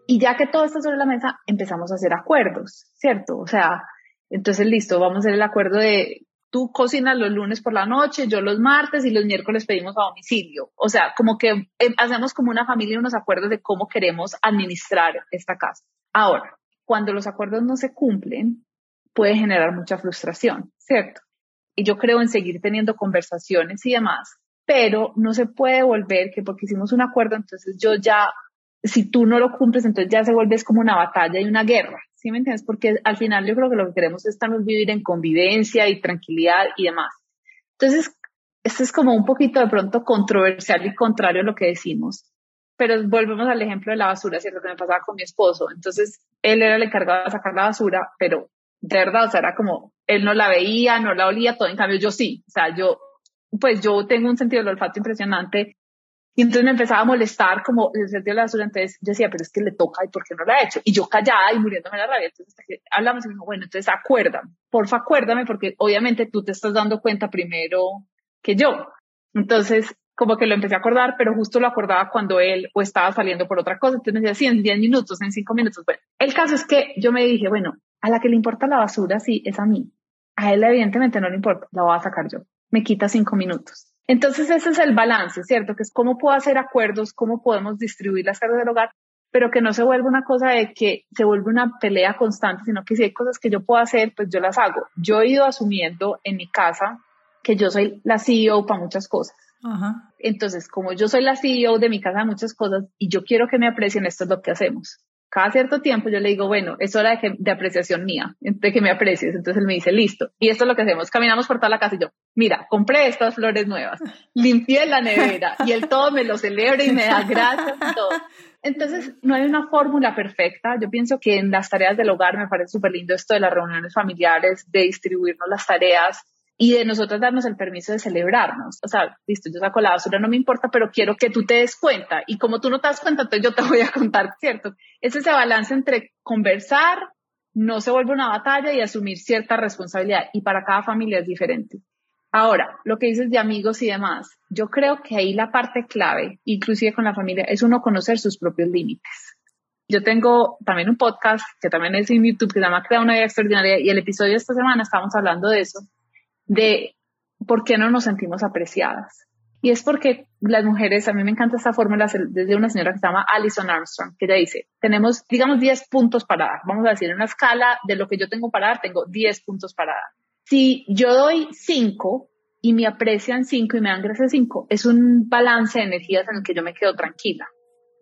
Speaker 1: Y ya que todo está sobre la mesa, empezamos a hacer acuerdos, ¿cierto? O sea, entonces listo, vamos a hacer el acuerdo de tú cocinas los lunes por la noche, yo los martes y los miércoles pedimos a domicilio. O sea, como que em, hacemos como una familia unos acuerdos de cómo queremos administrar esta casa. Ahora, cuando los acuerdos no se cumplen, puede generar mucha frustración, ¿cierto? Y yo creo en seguir teniendo conversaciones y demás, pero no se puede volver que porque hicimos un acuerdo, entonces yo ya, si tú no lo cumples, entonces ya se vuelve como una batalla y una guerra, ¿sí me entiendes? Porque al final yo creo que lo que queremos es también vivir en convivencia y tranquilidad y demás. Entonces, esto es como un poquito de pronto controversial y contrario a lo que decimos, pero volvemos al ejemplo de la basura, ¿cierto? Que me pasaba con mi esposo. Entonces, él era el encargado de sacar la basura, pero de verdad, o sea, era como, él no la veía, no la olía, todo, en cambio yo sí, o sea, yo, pues yo tengo un sentido del olfato impresionante, y entonces me empezaba a molestar como el sentido de la basura, entonces yo decía, pero es que le toca, ¿y por qué no lo ha hecho? Y yo callada y muriéndome la rabia, entonces hablamos y me dijo, bueno, entonces acuérdame, porfa acuérdame, porque obviamente tú te estás dando cuenta primero que yo. Entonces, como que lo empecé a acordar, pero justo lo acordaba cuando él o estaba saliendo por otra cosa, entonces me decía, sí, en 10 minutos, en 5 minutos. Bueno, el caso es que yo me dije, bueno, a la que le importa la basura, sí, es a mí. A él evidentemente no le importa, la voy a sacar yo. Me quita cinco minutos. Entonces ese es el balance, ¿cierto? Que es cómo puedo hacer acuerdos, cómo podemos distribuir las cargas del hogar, pero que no se vuelva una cosa de que se vuelve una pelea constante, sino que si hay cosas que yo puedo hacer, pues yo las hago. Yo he ido asumiendo en mi casa que yo soy la CEO para muchas cosas. Entonces, como yo soy la CEO de mi casa de muchas cosas y yo quiero que me aprecien, esto es lo que hacemos cada cierto tiempo yo le digo, bueno, es hora de, de, apreciación mía, de que me aprecies. Entonces él me dice, listo. Y esto es lo que hacemos. Caminamos por toda la casa y yo, mira, compré estas flores nuevas, limpié la nevera <laughs> y él todo me lo celebra y me da gracias y todo. Entonces, no hay una fórmula perfecta. Yo pienso que en las tareas del hogar me parece súper lindo esto de las reuniones familiares, de distribuirnos las tareas, y de nosotros darnos el permiso de celebrarnos. O sea, listo, yo saco la basura, no me importa, pero quiero que tú te des cuenta. Y como tú no te das cuenta, entonces yo te <laughs> voy a contar, ¿cierto? Es ese balance entre conversar, no se vuelve una batalla y asumir cierta responsabilidad. Y para cada familia es diferente. Ahora, lo que dices de amigos y demás, yo creo que ahí la parte clave, inclusive con la familia, es uno conocer sus propios límites. Yo tengo también un podcast que también es en YouTube que se llama Crea una vida extraordinaria y el episodio de esta semana estamos hablando de eso de por qué no nos sentimos apreciadas. Y es porque las mujeres, a mí me encanta esta fórmula desde una señora que se llama Alison Armstrong, que ella dice, tenemos, digamos, 10 puntos para dar. Vamos a decir, en una escala de lo que yo tengo para dar, tengo 10 puntos para dar. Si yo doy 5 y me aprecian 5 y me dan gracias 5, es un balance de energías en el que yo me quedo tranquila.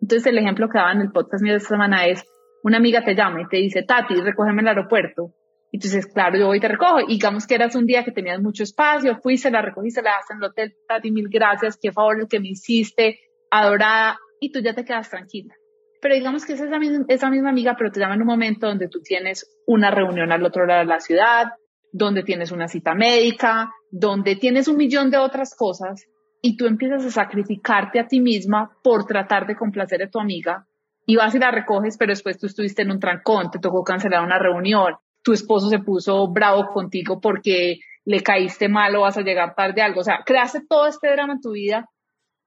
Speaker 1: Entonces, el ejemplo que daba en el podcast mío de esta semana es, una amiga te llama y te dice, Tati, recógeme el aeropuerto. Entonces, claro, yo voy y te recojo. Y digamos que eras un día que tenías mucho espacio, fui, se la recogí, se la das en el hotel, Tati, mil gracias, qué favor el que me hiciste, adorada, y tú ya te quedas tranquila. Pero digamos que es esa misma, misma amiga, pero te llama en un momento donde tú tienes una reunión al otro lado de la ciudad, donde tienes una cita médica, donde tienes un millón de otras cosas, y tú empiezas a sacrificarte a ti misma por tratar de complacer a tu amiga, y vas y la recoges, pero después tú estuviste en un trancón, te tocó cancelar una reunión, tu esposo se puso bravo contigo porque le caíste mal o vas a llegar tarde algo. O sea, creaste todo este drama en tu vida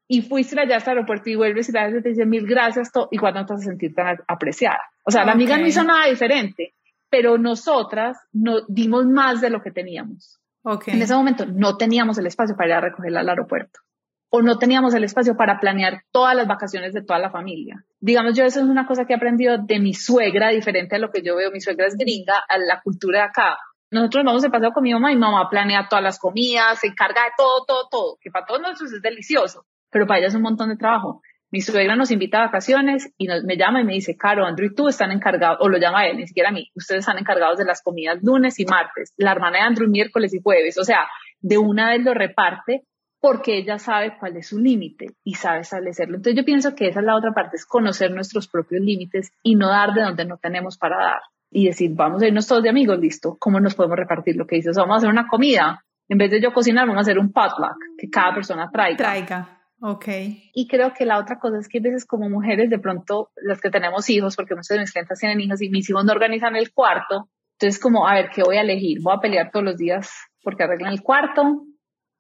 Speaker 1: y fuiste allá hasta el aeropuerto y vuelves y la te dice mil gracias y cuando te vas a sentir tan apreciada. O sea, la amiga no hizo nada diferente, pero nosotras no dimos más de lo que teníamos. En ese momento no teníamos el espacio para ir a recogerla al aeropuerto o no teníamos el espacio para planear todas las vacaciones de toda la familia. Digamos, yo eso es una cosa que he aprendido de mi suegra, diferente a lo que yo veo. Mi suegra es gringa, a la cultura de acá. Nosotros vamos de paseo con mi mamá y mamá planea todas las comidas, se encarga de todo, todo, todo, que para todos nosotros es delicioso, pero para ella es un montón de trabajo. Mi suegra nos invita a vacaciones y me llama y me dice, Caro, Andrew y tú están encargados, o lo llama él, ni siquiera a mí, ustedes están encargados de las comidas lunes y martes, la hermana de Andrew miércoles y jueves, o sea, de una vez lo reparte porque ella sabe cuál es su límite y sabe establecerlo. Entonces yo pienso que esa es la otra parte, es conocer nuestros propios límites y no dar de donde no tenemos para dar. Y decir, vamos a irnos todos de amigos, listo, ¿cómo nos podemos repartir lo que dices? Vamos a hacer una comida, En vez de yo cocinar, vamos a hacer un potluck, que cada persona traiga.
Speaker 2: Traiga. Ok.
Speaker 1: Y creo que la otra cosa es que a veces como mujeres, de pronto, las que tenemos hijos, porque muchas de mis clientes tienen hijos y mis hijos no organizan el cuarto, entonces como, a ver, ¿qué voy a elegir? ¿Voy a pelear todos los días porque arreglan el cuarto?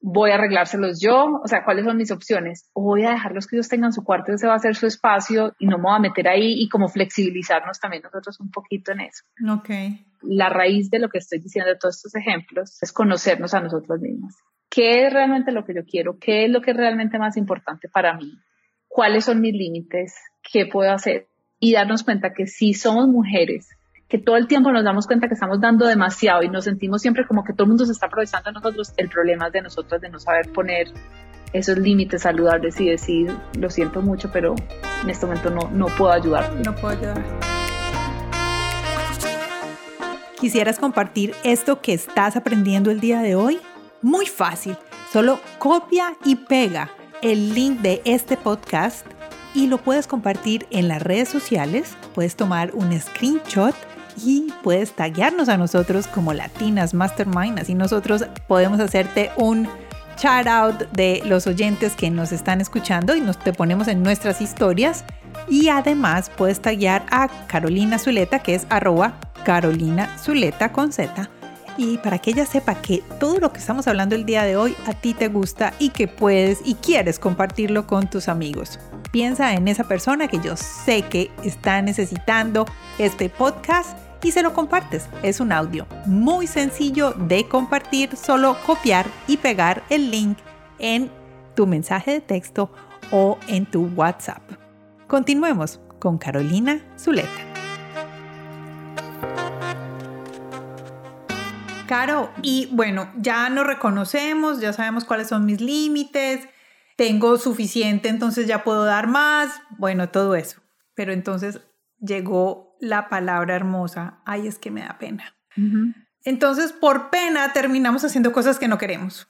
Speaker 1: ¿Voy a arreglárselos yo? O sea, ¿cuáles son mis opciones? ¿O voy a dejarlos que ellos tengan su cuarto, ese va a ser su espacio y no me voy a meter ahí y como flexibilizarnos también nosotros un poquito en eso?
Speaker 2: Ok.
Speaker 1: La raíz de lo que estoy diciendo de todos estos ejemplos es conocernos a nosotros mismos qué es realmente lo que yo quiero, qué es lo que es realmente más importante para mí, cuáles son mis límites, qué puedo hacer y darnos cuenta que si somos mujeres, que todo el tiempo nos damos cuenta que estamos dando demasiado y nos sentimos siempre como que todo el mundo se está aprovechando de nosotros, el problema es de nosotros de no saber poner esos límites saludables y decir, lo siento mucho, pero en este momento no, no puedo ayudar.
Speaker 2: No puedo ayudar. ¿Quisieras compartir esto que estás aprendiendo el día de hoy? Muy fácil, solo copia y pega el link de este podcast y lo puedes compartir en las redes sociales, puedes tomar un screenshot y puedes taguearnos a nosotros como Latinas Mastermind, así nosotros podemos hacerte un shout out de los oyentes que nos están escuchando y nos te ponemos en nuestras historias. Y además puedes taguear a Carolina Zuleta que es arroba Carolina Zuleta con y para que ella sepa que todo lo que estamos hablando el día de hoy a ti te gusta y que puedes y quieres compartirlo con tus amigos. Piensa en esa persona que yo sé que está necesitando este podcast y se lo compartes. Es un audio muy sencillo de compartir, solo copiar y pegar el link en tu mensaje de texto o en tu WhatsApp. Continuemos con Carolina Zuleta. Caro, y bueno, ya nos reconocemos, ya sabemos cuáles son mis límites, tengo suficiente, entonces ya puedo dar más, bueno, todo eso. Pero entonces llegó la palabra hermosa, ay, es que me da pena. Entonces, por pena, terminamos haciendo cosas que no queremos.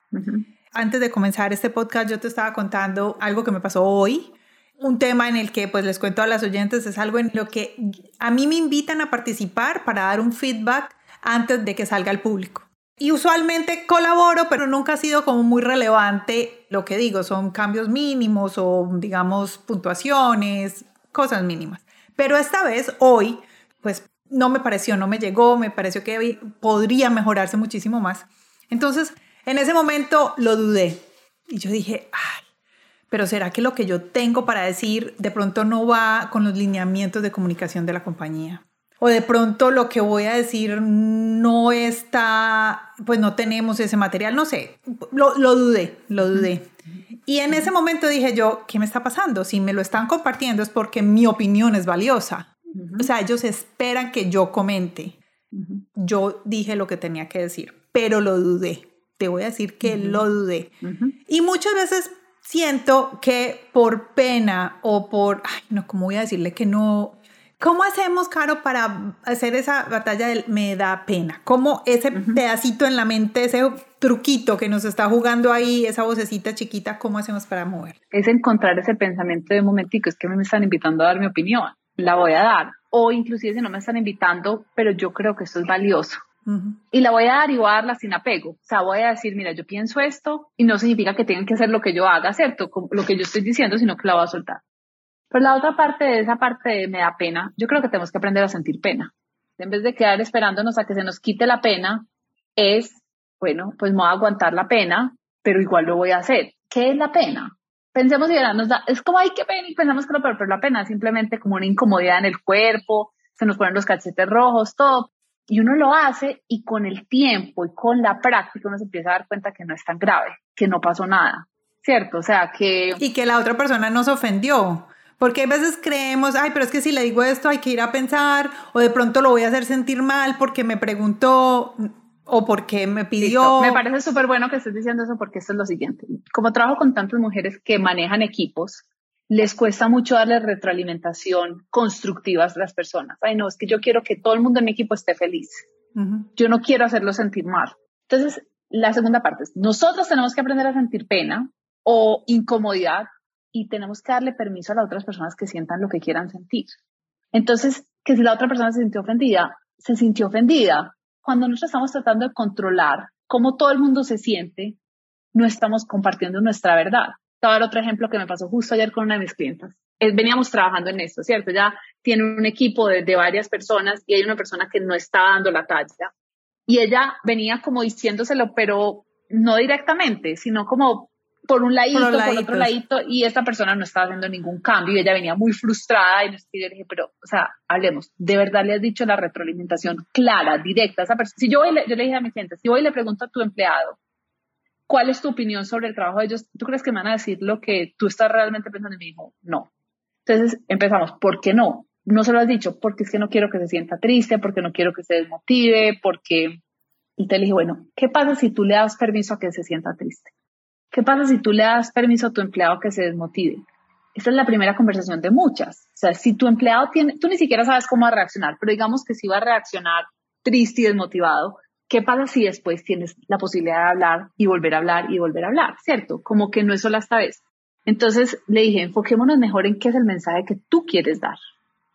Speaker 2: Antes de comenzar este podcast, yo te estaba contando algo que me pasó hoy un tema en el que pues les cuento a las oyentes es algo en lo que a mí me invitan a participar para dar un feedback antes de que salga al público. Y usualmente colaboro, pero nunca ha sido como muy relevante lo que digo, son cambios mínimos o digamos puntuaciones, cosas mínimas. Pero esta vez, hoy, pues no me pareció, no me llegó, me pareció que podría mejorarse muchísimo más. Entonces, en ese momento lo dudé y yo dije, pero ¿será que lo que yo tengo para decir de pronto no va con los lineamientos de comunicación de la compañía? o de pronto lo que voy a decir no está, pues no tenemos ese material, no sé, lo, dudé, lo dudé. Y en ese momento dije yo, ¿qué me está pasando? Si me lo están compartiendo es porque mi opinión es valiosa. O sea, ellos esperan que yo comente. Yo dije lo que tenía que decir, pero lo dudé. Te voy a decir que lo dudé. Y muchas veces siento que por pena o por, ay, no, ¿cómo voy a decirle que no? ¿Cómo hacemos, Caro, para hacer esa batalla del me da pena? ¿Cómo ese pedacito en la mente, ese truquito que nos está jugando ahí, esa vocecita chiquita, cómo hacemos para mover?
Speaker 1: Es encontrar ese pensamiento de momentico, es que me están invitando a dar mi opinión, la voy a dar. O inclusive si no me están invitando, pero yo creo que esto es valioso. Y la voy a dar y voy a darla sin apego. O sea, voy a decir, mira, yo pienso esto y no significa que tengan que hacer lo que yo haga, ¿cierto? Lo que yo estoy diciendo, sino que la voy a soltar. Pero la otra parte de esa parte de me da pena, yo creo que tenemos que aprender a sentir pena. En vez de quedar esperándonos a que se nos quite la pena, es, bueno, pues me voy a aguantar la pena, pero igual lo voy a hacer. ¿Qué es la pena? Pensemos y nos da, es como, ay, qué pena, y pensamos que lo peor, pero la pena es simplemente como una incomodidad en el cuerpo, se nos ponen los cachetes rojos, todo. Y uno lo hace y con el tiempo y con la práctica uno se empieza a dar cuenta que no es tan grave, que no pasó nada, ¿cierto? O sea, que...
Speaker 2: Y que la otra persona nos ofendió. Porque a veces creemos, ay, pero es que si le digo esto hay que ir a pensar, o de pronto lo voy a hacer sentir mal porque me preguntó o porque me pidió.
Speaker 1: Me parece súper bueno que estés diciendo eso porque esto es lo siguiente. Como trabajo con tantas mujeres que manejan equipos, les cuesta mucho darle retroalimentación constructiva a las personas. Ay, no, es que yo quiero que todo el mundo en mi equipo esté feliz. Yo no quiero hacerlo sentir mal. Entonces, la segunda parte es, nosotros tenemos que aprender a sentir pena o incomodidad y tenemos que darle permiso a las otras personas que sientan lo que quieran sentir. Entonces, que si la otra persona se sintió ofendida, se sintió ofendida. Cuando nosotros estamos tratando de controlar cómo todo el mundo se siente, no estamos compartiendo nuestra verdad. Te otro ejemplo que me pasó justo ayer con una de mis clientas. Eh, veníamos trabajando en esto, ¿cierto? Ya tiene un equipo de, de varias personas y hay una persona que no está dando la talla. Y ella venía como diciéndoselo, pero no directamente, sino como por un ladito, por, por, otro ladito, y esta persona no estaba haciendo ningún cambio y ella venía muy frustrada y yo dije, pero, o sea, hablemos, ¿de verdad le has dicho la retroalimentación clara, directa a esa persona? Si yo, voy, yo le dije a mi gente, si voy y le pregunto a tu empleado, ¿cuál es tu opinión sobre el trabajo de ellos? ¿Tú crees que me van a decir lo que tú estás realmente pensando? Y me dijo, no. Entonces empezamos, ¿por qué no? No se lo has dicho, porque es que no quiero que se sienta triste, porque no quiero que se desmotive, porque... Y te dije, bueno, ¿qué pasa si tú le das permiso a que se sienta triste? ¿Qué pasa si tú le das permiso a tu empleado que se desmotive? Esta es la primera conversación de muchas. O sea, si tu empleado tiene, tú ni siquiera sabes cómo va a reaccionar, pero digamos que si va a reaccionar triste y desmotivado, ¿qué pasa si después tienes la posibilidad de hablar y volver a hablar y volver a hablar? ¿Cierto? Como que no es solo esta vez. Entonces le dije, enfoquémonos mejor en qué es el mensaje que tú quieres dar.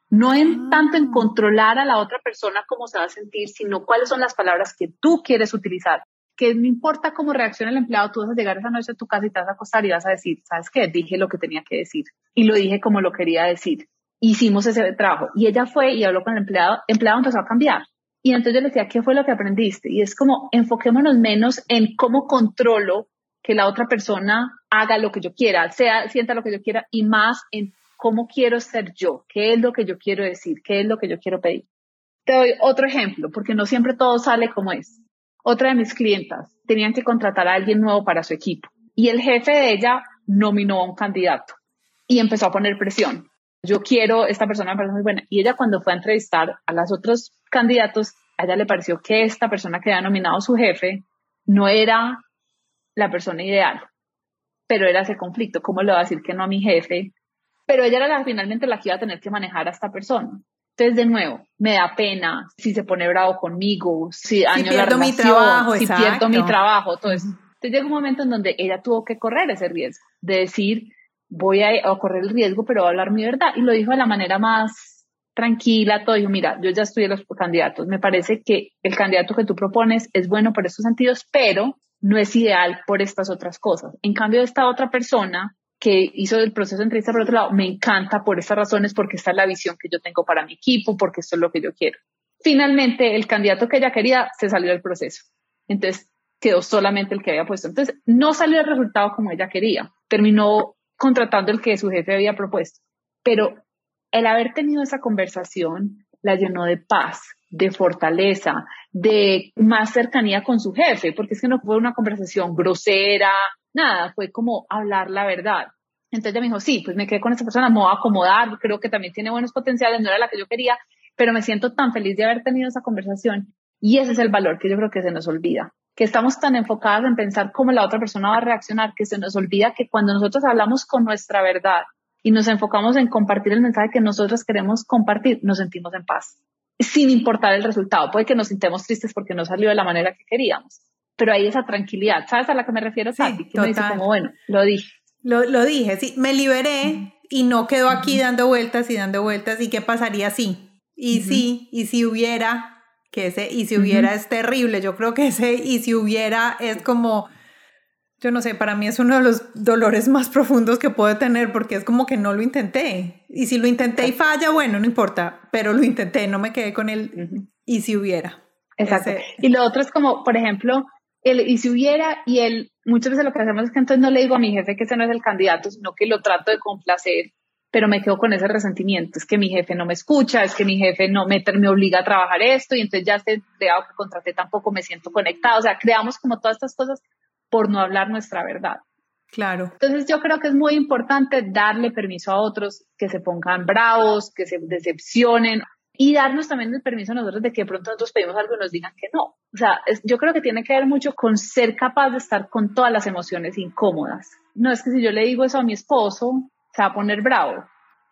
Speaker 1: No en tanto en ah. controlar a la otra persona cómo se va a sentir, sino cuáles son las palabras que tú quieres utilizar que no importa cómo reaccione el empleado, tú vas a llegar esa noche a tu casa y te vas a acostar y vas a decir, ¿sabes qué? Dije lo que tenía que decir y lo dije como lo quería decir. Hicimos ese trabajo y ella fue y habló con el empleado, el empleado empezó a cambiar. Y entonces yo le decía, ¿qué fue lo que aprendiste? Y es como, enfoquémonos menos en cómo controlo que la otra persona haga lo que yo quiera, sea, sienta lo que yo quiera y más en cómo quiero ser yo, qué es lo que yo quiero decir, qué es lo que yo quiero pedir. Te doy otro ejemplo, porque no siempre todo sale como es. Otra de mis clientas tenían que contratar a alguien nuevo para su equipo y el jefe de ella nominó a un candidato y empezó a poner presión. Yo quiero, esta persona me parece muy buena. Y ella cuando fue a entrevistar a los otros candidatos, a ella le pareció que esta persona que había nominado su jefe no era la persona ideal, pero era ese conflicto. ¿Cómo le va a decir que no a mi jefe? Pero ella era finalmente la que iba a tener que manejar a esta persona. Entonces, de nuevo, me da pena si se pone bravo conmigo, si daño
Speaker 2: si pierdo mi trabajo,
Speaker 1: si pierdo mi trabajo, todo eso. Entonces llega un momento en donde ella tuvo que correr ese riesgo, de decir, voy a, correr el riesgo, pero voy a hablar mi verdad. Y lo dijo de la manera más tranquila, todo dijo, mira, yo ya estudié los candidatos, me parece que el candidato que tú propones es bueno por estos sentidos, pero no es ideal por estas otras cosas. En cambio, esta otra persona que hizo el proceso de entrevista por otro lado, me encanta por estas razones, porque esta es la visión que yo tengo para mi equipo, porque esto es lo que yo quiero. Finalmente, el candidato que ella quería se salió del proceso. Entonces, quedó solamente el que había puesto. Entonces, no salió el resultado como ella quería. Terminó contratando el que su jefe había propuesto. Pero el haber tenido esa conversación la llenó de paz, de fortaleza, de más cercanía con su jefe, porque es que no fue una conversación grosera, nada, fue como hablar la verdad. Entonces ella me dijo, sí, pues me quedé con esta persona, me voy a acomodar, creo que también tiene buenos potenciales, no era la que yo quería, pero me siento tan feliz de haber tenido esa conversación. Y ese es el valor que yo creo que se nos olvida, que estamos tan enfocados en pensar cómo la otra persona va a reaccionar, que se nos olvida que cuando nosotros hablamos con nuestra verdad y nos enfocamos en compartir el mensaje que nosotros queremos compartir, nos sentimos en paz, sin importar el resultado. Puede que nos sintamos tristes porque no salió de la manera que queríamos, pero hay esa tranquilidad. ¿Sabes a la que me refiero, sí, Que me dice como, bueno, lo dije.
Speaker 2: Lo, lo dije, sí, me liberé y no quedo aquí dando vueltas y dando vueltas y qué pasaría si. Y sí, y si hubiera, que ese y si hubiera es terrible, yo creo que ese y si hubiera es como, yo no sé, para mí es uno de los dolores más profundos que puedo tener porque es como que no lo intenté. Y si lo intenté y falla, bueno, no importa, pero lo intenté, no me quedé con el y si hubiera.
Speaker 1: Exacto. Y lo otro es como, por ejemplo, y si hubiera, y él, muchas veces lo que hacemos es que entonces no le digo a mi jefe que ese no es el candidato, sino que lo trato de complacer, pero me quedo con ese resentimiento, es que mi jefe no me escucha, es que mi jefe no me, me obliga a trabajar esto, y entonces ya este empleado que contraté tampoco me siento conectado, o sea, creamos como todas estas cosas por no hablar nuestra verdad.
Speaker 2: Claro.
Speaker 1: Entonces yo creo que es muy importante darle permiso a otros que se pongan bravos, que se decepcionen y darnos también el permiso a nosotros de que de pronto nosotros pedimos algo y nos digan que no. O sea, yo creo que tiene que ver mucho con ser capaz de estar con todas las emociones incómodas. No es que si yo le digo eso a mi esposo, se va a poner bravo.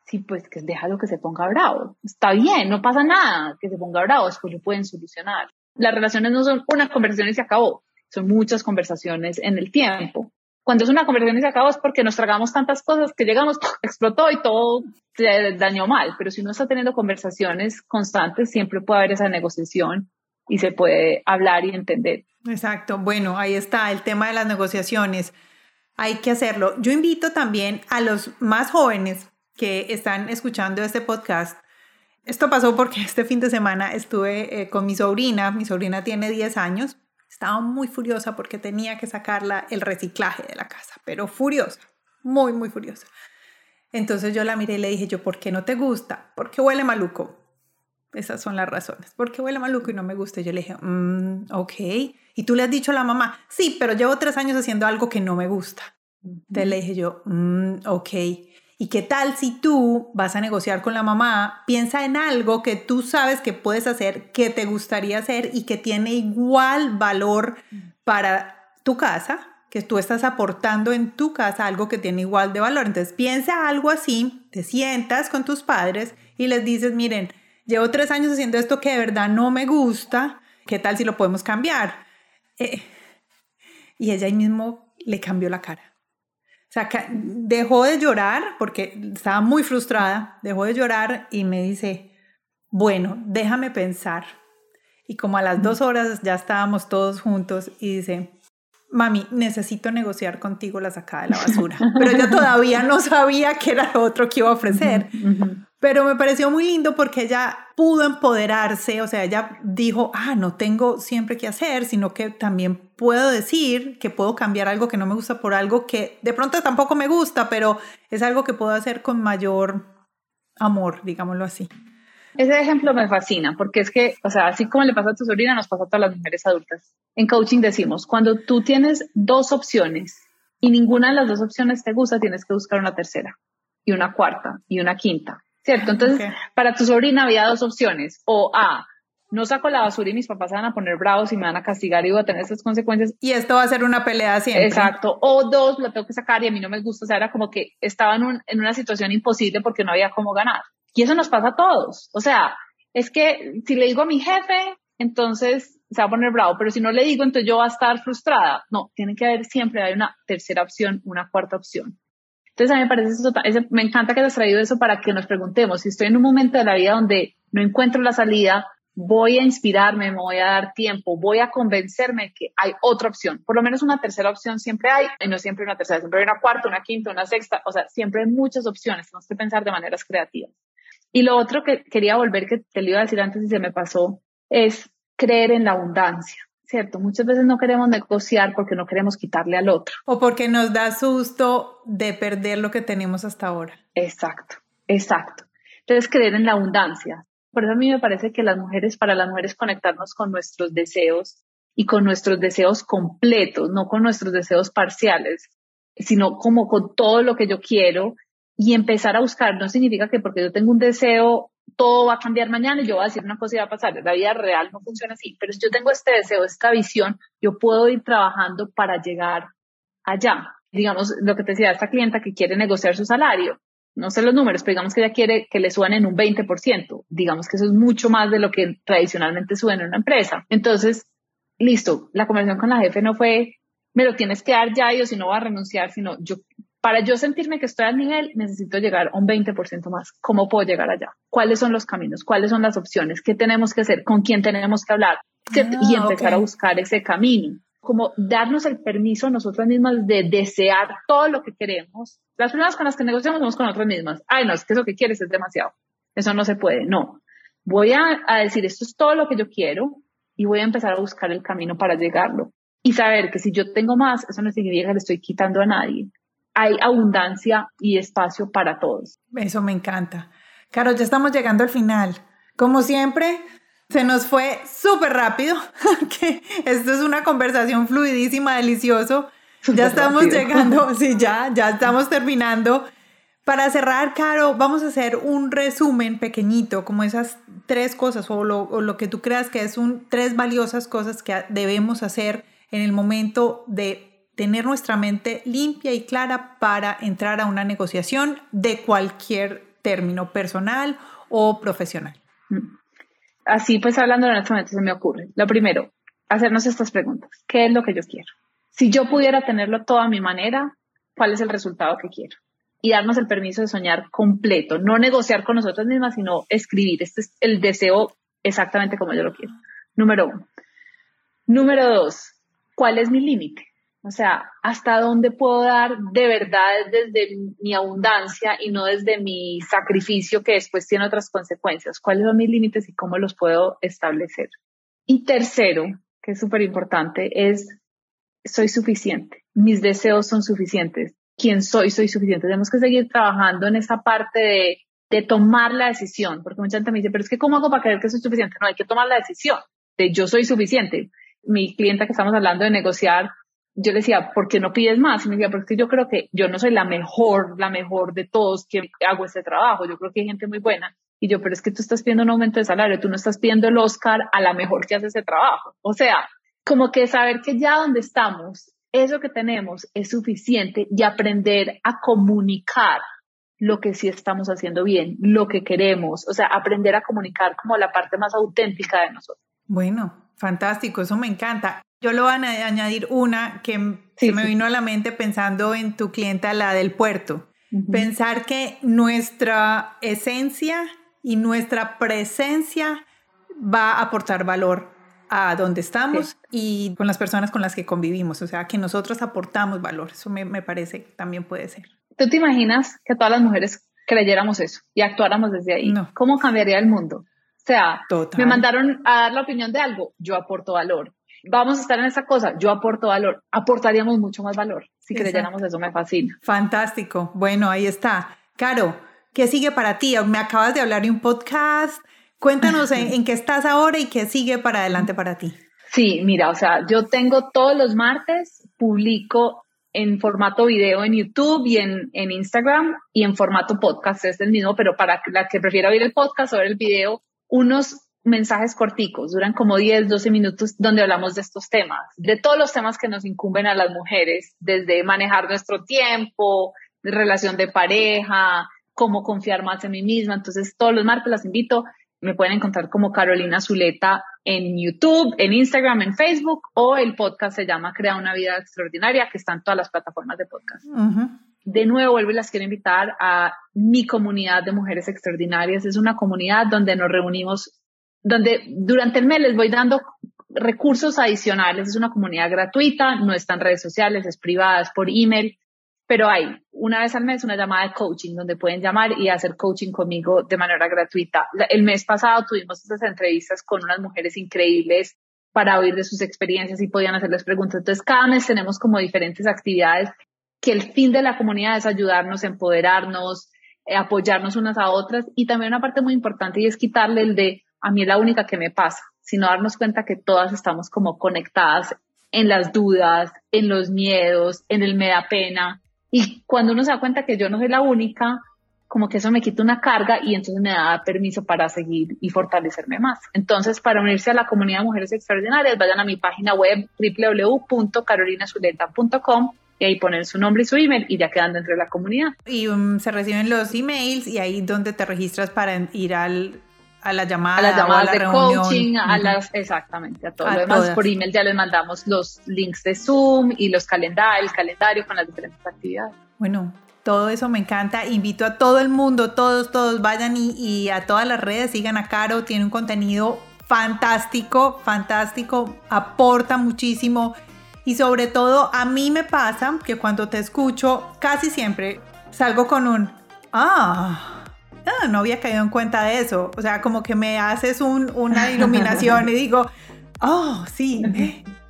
Speaker 1: Sí, pues que déjalo que se ponga bravo. Está bien, no pasa nada que se ponga bravo, después lo pueden solucionar. Las relaciones no son una conversación y se acabó, son muchas conversaciones en el tiempo cuando es una conversación y se acabó es porque nos tragamos tantas cosas que llegamos, explotó y todo se dañó mal. Pero si uno está teniendo conversaciones constantes, siempre puede haber esa negociación y se puede hablar y entender.
Speaker 2: Exacto. Bueno, ahí está el tema de las negociaciones. Hay que hacerlo. Yo invito también a los más jóvenes que están escuchando este podcast. Esto pasó porque <laughs> este fin de semana estuve eh, con mi sobrina. Mi sobrina tiene 10 años. Estaba muy furiosa porque tenía que sacarla el reciclaje de la casa, pero furiosa, muy, muy furiosa. Entonces yo la miré y le dije yo, ¿por qué no te gusta? Porque huele maluco. Esas son las razones. Porque huele maluco y no me gusta. Yo le dije, mm, ok. Y tú le has dicho a la mamá, sí, pero llevo tres años haciendo algo que no me gusta. Entonces le dije yo, mm, ok. ¿Y qué tal si tú vas a negociar con la mamá? Piensa en algo que tú sabes que puedes hacer, que te gustaría hacer y que tiene igual valor para tu casa, que tú estás aportando en tu casa algo que tiene igual de valor. Entonces piensa algo así, te sientas con tus padres y les dices, miren, llevo tres años haciendo esto que de verdad no me gusta, ¿qué tal si lo podemos cambiar? Eh, y ella ahí mismo le cambió la cara. Sea, dejó de llorar porque estaba muy frustrada, dejó de llorar y me dice, bueno, déjame pensar. Y como a las dos horas ya estábamos todos juntos y dice, mami, necesito negociar contigo la sacada de la basura. <laughs> Pero yo todavía no sabía qué era lo otro que iba a ofrecer. Pero me pareció muy lindo porque ella pudo empoderarse, o sea, ella dijo, ah, no tengo siempre que hacer, sino que también puedo decir que puedo cambiar algo que no me gusta por algo que de pronto tampoco me gusta, pero es algo que puedo hacer con mayor amor, digámoslo así.
Speaker 1: Ese ejemplo me fascina porque es que, o sea, así como le pasa a tu sobrina, nos pasa a todas las mujeres adultas. En coaching decimos, cuando tú tienes dos opciones y ninguna de las dos opciones te gusta, tienes que buscar una tercera y una cuarta y una quinta ¿cierto? Entonces, para tu sobrina había dos opciones, o A, no saco la basura y mis papás se van a poner bravos y me van a castigar y voy a tener estas consecuencias.
Speaker 2: Y esto va a ser una pelea siempre.
Speaker 1: Exacto. O dos, lo tengo que sacar y a mí no me gusta. O sea, era como que estaba en, en una situación imposible porque no había cómo ganar. Y eso nos pasa a todos. O sea, es que si le digo a mi jefe, entonces se va a poner bravo, pero si no le digo, entonces yo voy a estar frustrada. No, tiene que haber siempre, hay una tercera opción, una cuarta opción. Entonces a mí me parece eso, me encanta que hayas traído eso para que nos preguntemos, si estoy en un momento de la vida donde no encuentro la salida, voy a inspirarme, me voy a dar tiempo, voy a convencerme que hay otra opción. Por lo menos una tercera opción siempre hay, y no siempre una tercera, siempre hay una cuarta, una quinta, una sexta, o sea, siempre hay muchas opciones, tenemos que pensar de maneras creativas. Y lo otro que quería volver, que te lo iba a decir antes y se me pasó, es creer en la abundancia. ¿Cierto? Muchas veces no queremos negociar porque no queremos quitarle al otro.
Speaker 2: O porque nos da susto de perder lo que tenemos hasta ahora.
Speaker 1: Exacto, exacto. Entonces, creer en la abundancia. Por eso a mí me parece que las mujeres, para las mujeres, conectarnos con nuestros deseos y con nuestros deseos completos, no con nuestros deseos parciales, sino como con todo lo que yo quiero y empezar a buscar. No significa que porque yo tengo un deseo todo va a cambiar mañana y yo voy a decir una cosa y va a pasar. La vida real no funciona así, pero si yo tengo este deseo, esta visión, yo puedo ir trabajando para llegar allá. Digamos, lo que te decía, esta clienta que quiere negociar su salario, no sé los números, pero digamos que ella quiere que le suban en un 20%. Digamos que eso es mucho más de lo que tradicionalmente suben en una empresa. Entonces, listo, la conversación con la jefe no fue, me lo tienes que dar ya y si no va a renunciar, sino yo para yo sentirme que estoy al nivel, necesito llegar a un 20% más. ¿Cómo puedo llegar allá? ¿Cuáles son los caminos? ¿Cuáles son las opciones? ¿Qué tenemos que hacer? ¿Con quién tenemos que hablar? y ah, empezar a buscar ese camino. Como darnos el permiso a nosotras mismas de desear todo lo que queremos. Las primeras con las que negociamos somos con nosotras mismas. Ay, no, es que eso que quieres es demasiado. Eso no se puede. No. Voy a, a decir, esto es todo lo que yo quiero y voy a empezar a buscar el camino para llegarlo. Y saber que si yo tengo más, eso no significa que le estoy quitando a nadie hay abundancia y espacio para todos.
Speaker 2: Eso me encanta. Caro, ya estamos llegando al final. Como siempre, se nos fue súper rápido, <laughs> que esto es una conversación fluidísima, delicioso. ya estamos llegando, <laughs> sí, ya, ya estamos terminando. Para cerrar, Caro, vamos a hacer un resumen pequeñito, como esas tres cosas o lo, o lo que tú creas que es un, tres valiosas cosas que debemos hacer en el momento de tener nuestra mente limpia y clara para entrar a una negociación de cualquier término personal o profesional.
Speaker 1: Así pues, hablando de nuestra mente, se me ocurre. Lo primero, hacernos estas preguntas. ¿Qué es lo que yo quiero? Si yo pudiera tenerlo todo a mi manera, ¿cuál es el resultado que quiero? Y darnos el permiso de soñar completo, no negociar con nosotros mismas, sino escribir. Este es el deseo exactamente como yo lo quiero. número uno. Número dos, ¿cuál es mi límite? O sea, ¿hasta dónde puedo dar de verdad desde mi abundancia y no desde mi sacrificio que después tiene otras consecuencias? ¿Cuáles son mis límites y cómo los puedo establecer? Y tercero, que es súper importante, es soy suficiente. Mis deseos son suficientes. ¿Quién soy? Soy suficiente. Tenemos que seguir trabajando en esa parte de, tomar la decisión, porque mucha gente me dice, pero es que ¿cómo hago para creer que soy suficiente? No, hay que tomar la decisión de yo soy suficiente. Mi clienta que estamos hablando de negociar yo le decía, ¿por qué no pides más? Y me decía, porque yo creo que yo no soy la mejor, la mejor de todos que hago este trabajo. Yo creo que hay gente muy buena. Y yo, pero es que tú estás pidiendo un aumento de salario, tú no estás pidiendo el Oscar a la mejor que hace ese trabajo. O sea, como que saber que ya donde estamos, eso que tenemos es suficiente y aprender a comunicar lo que sí estamos haciendo bien, lo que queremos, o sea, aprender a comunicar como la parte más auténtica de nosotros.
Speaker 2: Bueno, fantástico, eso me encanta. Yo lo voy a añadir una que me vino a la mente pensando en tu clienta, la del puerto. Pensar que nuestra esencia y nuestra presencia va a aportar valor a donde estamos y con las personas con las que convivimos. O sea, que nosotros aportamos valor. Eso me, me parece que también puede ser.
Speaker 1: ¿Tú te imaginas que todas las mujeres creyéramos eso y actuáramos desde ahí? No. ¿Cómo cambiaría el mundo? O sea, me mandaron a dar la opinión de algo, yo aporto valor vamos a estar en esa cosa, yo aporto valor, aportaríamos mucho más valor si creyéramos eso, me fascina.
Speaker 2: Fantástico, bueno, ahí está. Caro, ¿qué sigue para ti? Me acabas de hablar de un podcast, cuéntanos en, qué estás ahora y qué sigue para adelante para ti.
Speaker 1: Sí, mira, o sea, yo tengo todos los martes, publico en formato video en YouTube y en, en Instagram y en formato podcast, es el mismo, pero para la que prefiera ver el podcast o ver el video, unos mensajes corticos, duran como 10, 12 minutos, donde hablamos de estos temas, de todos los temas que nos incumben a las mujeres, desde manejar nuestro tiempo, relación de pareja, cómo confiar más en mí misma. Entonces, todos los martes las invito. Me pueden encontrar como Carolina Zuleta en YouTube, en Instagram, en Facebook o el podcast se llama Crea una vida extraordinaria, que está en todas las plataformas de podcast. De nuevo, vuelvo y las quiero invitar a mi comunidad de mujeres extraordinarias. Es una comunidad donde nos reunimos donde durante el mes les voy dando recursos adicionales. Es una comunidad gratuita, no está en redes sociales, es privada, es por email, pero hay una vez al mes una llamada de coaching donde pueden llamar y hacer coaching conmigo de manera gratuita. El mes pasado tuvimos estas entrevistas con unas mujeres increíbles para oír de sus experiencias y podían hacerles preguntas. Entonces, cada mes tenemos como diferentes actividades que el fin de la comunidad es ayudarnos, empoderarnos, eh, apoyarnos unas a otras y también una parte muy importante y es quitarle el de a mí es la única que me pasa, sino darnos cuenta que todas estamos como conectadas en las dudas, en los miedos, en el me da pena. Y cuando uno se da cuenta que yo no soy la única, como que eso me quita una carga y entonces me da permiso para seguir y fortalecerme más. Entonces, para unirse a la comunidad de mujeres extraordinarias, vayan a mi página web www.carolinazuleta.com y ahí ponen su nombre y su email y ya quedan dentro de la comunidad.
Speaker 2: Y um, se reciben los emails y ahí donde te registras para ir al a la llamada,
Speaker 1: a las llamadas de coaching, a las, exactamente, a todo lo demás. Por email ya les mandamos los links de Zoom y los calendarios, el calendario con las diferentes actividades.
Speaker 2: Bueno, todo eso me encanta. Invito a todo el mundo, todos, todos vayan y, y a todas las redes, sigan a Caro, tiene un contenido fantástico, fantástico, aporta muchísimo. Y sobre todo a mí me pasa que cuando te escucho, casi siempre salgo con un, ah, Ah, no había caído en cuenta de eso. O sea, como que me haces una iluminación y <laughs> digo, oh, sí,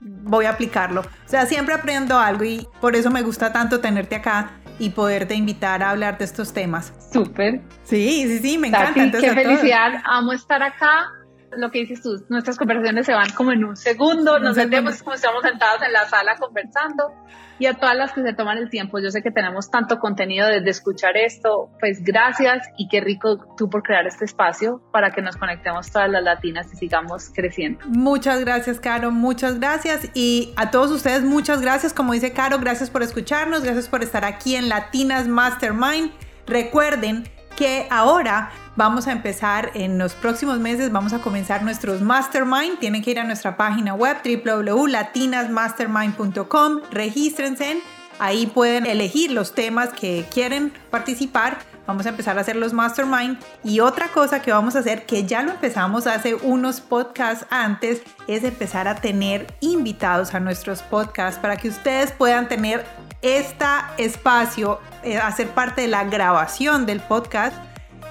Speaker 2: voy a aplicarlo. O sea, siempre aprendo algo y por eso me gusta tanto tenerte acá y poderte invitar a hablar de estos temas.
Speaker 1: Súper.
Speaker 2: Sí, sí, sí, me encanta.
Speaker 1: qué felicidad, amo estar acá. Lo que dices tú, nuestras conversaciones se van como en un segundo, nos metemos como estamos sentados en la sala conversando y a todas las que se toman el tiempo. Yo sé que tenemos tanto contenido desde escuchar esto, pues gracias y qué rico tú por crear este espacio para que nos conectemos todas las latinas y sigamos creciendo.
Speaker 2: Muchas gracias, Caro, muchas gracias y a todos ustedes muchas gracias. Como dice Caro, gracias por escucharnos, gracias por estar aquí en Latinas Mastermind. Recuerden que ahora vamos a empezar en los próximos meses, vamos a comenzar nuestros mastermind. Tienen que ir a nuestra página web www.latinasmastermind.com, regístrense, ahí pueden elegir los temas que quieren participar. Vamos a empezar a hacer los mastermind. Y otra cosa que vamos a hacer que ya lo empezamos hace unos podcasts antes es empezar a tener invitados a nuestros podcasts para que ustedes puedan tener este espacio, eh, hacer parte de la grabación del podcast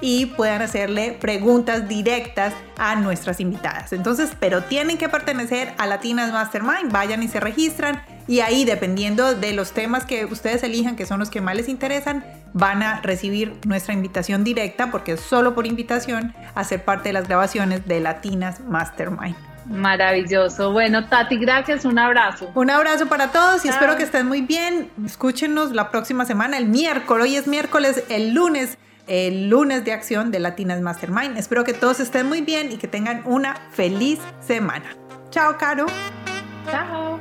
Speaker 2: y puedan hacerle preguntas directas a nuestras invitadas. Entonces, pero tienen que pertenecer a Latinas Mastermind, vayan y se registran y ahí dependiendo de los temas que ustedes elijan, que son los que más les interesan, van a recibir nuestra invitación directa porque es solo por invitación a ser parte de las grabaciones de Latinas Mastermind.
Speaker 1: Maravilloso. Bueno, Tati, gracias. Un abrazo.
Speaker 2: Un abrazo para todos y espero que estén muy bien. Escúchenos la próxima semana, el miércoles. Hoy es miércoles, el lunes el lunes de acción de Latinas Mastermind. Espero que todos estén muy bien y que tengan una feliz semana. Chao, Caro.
Speaker 1: Chao.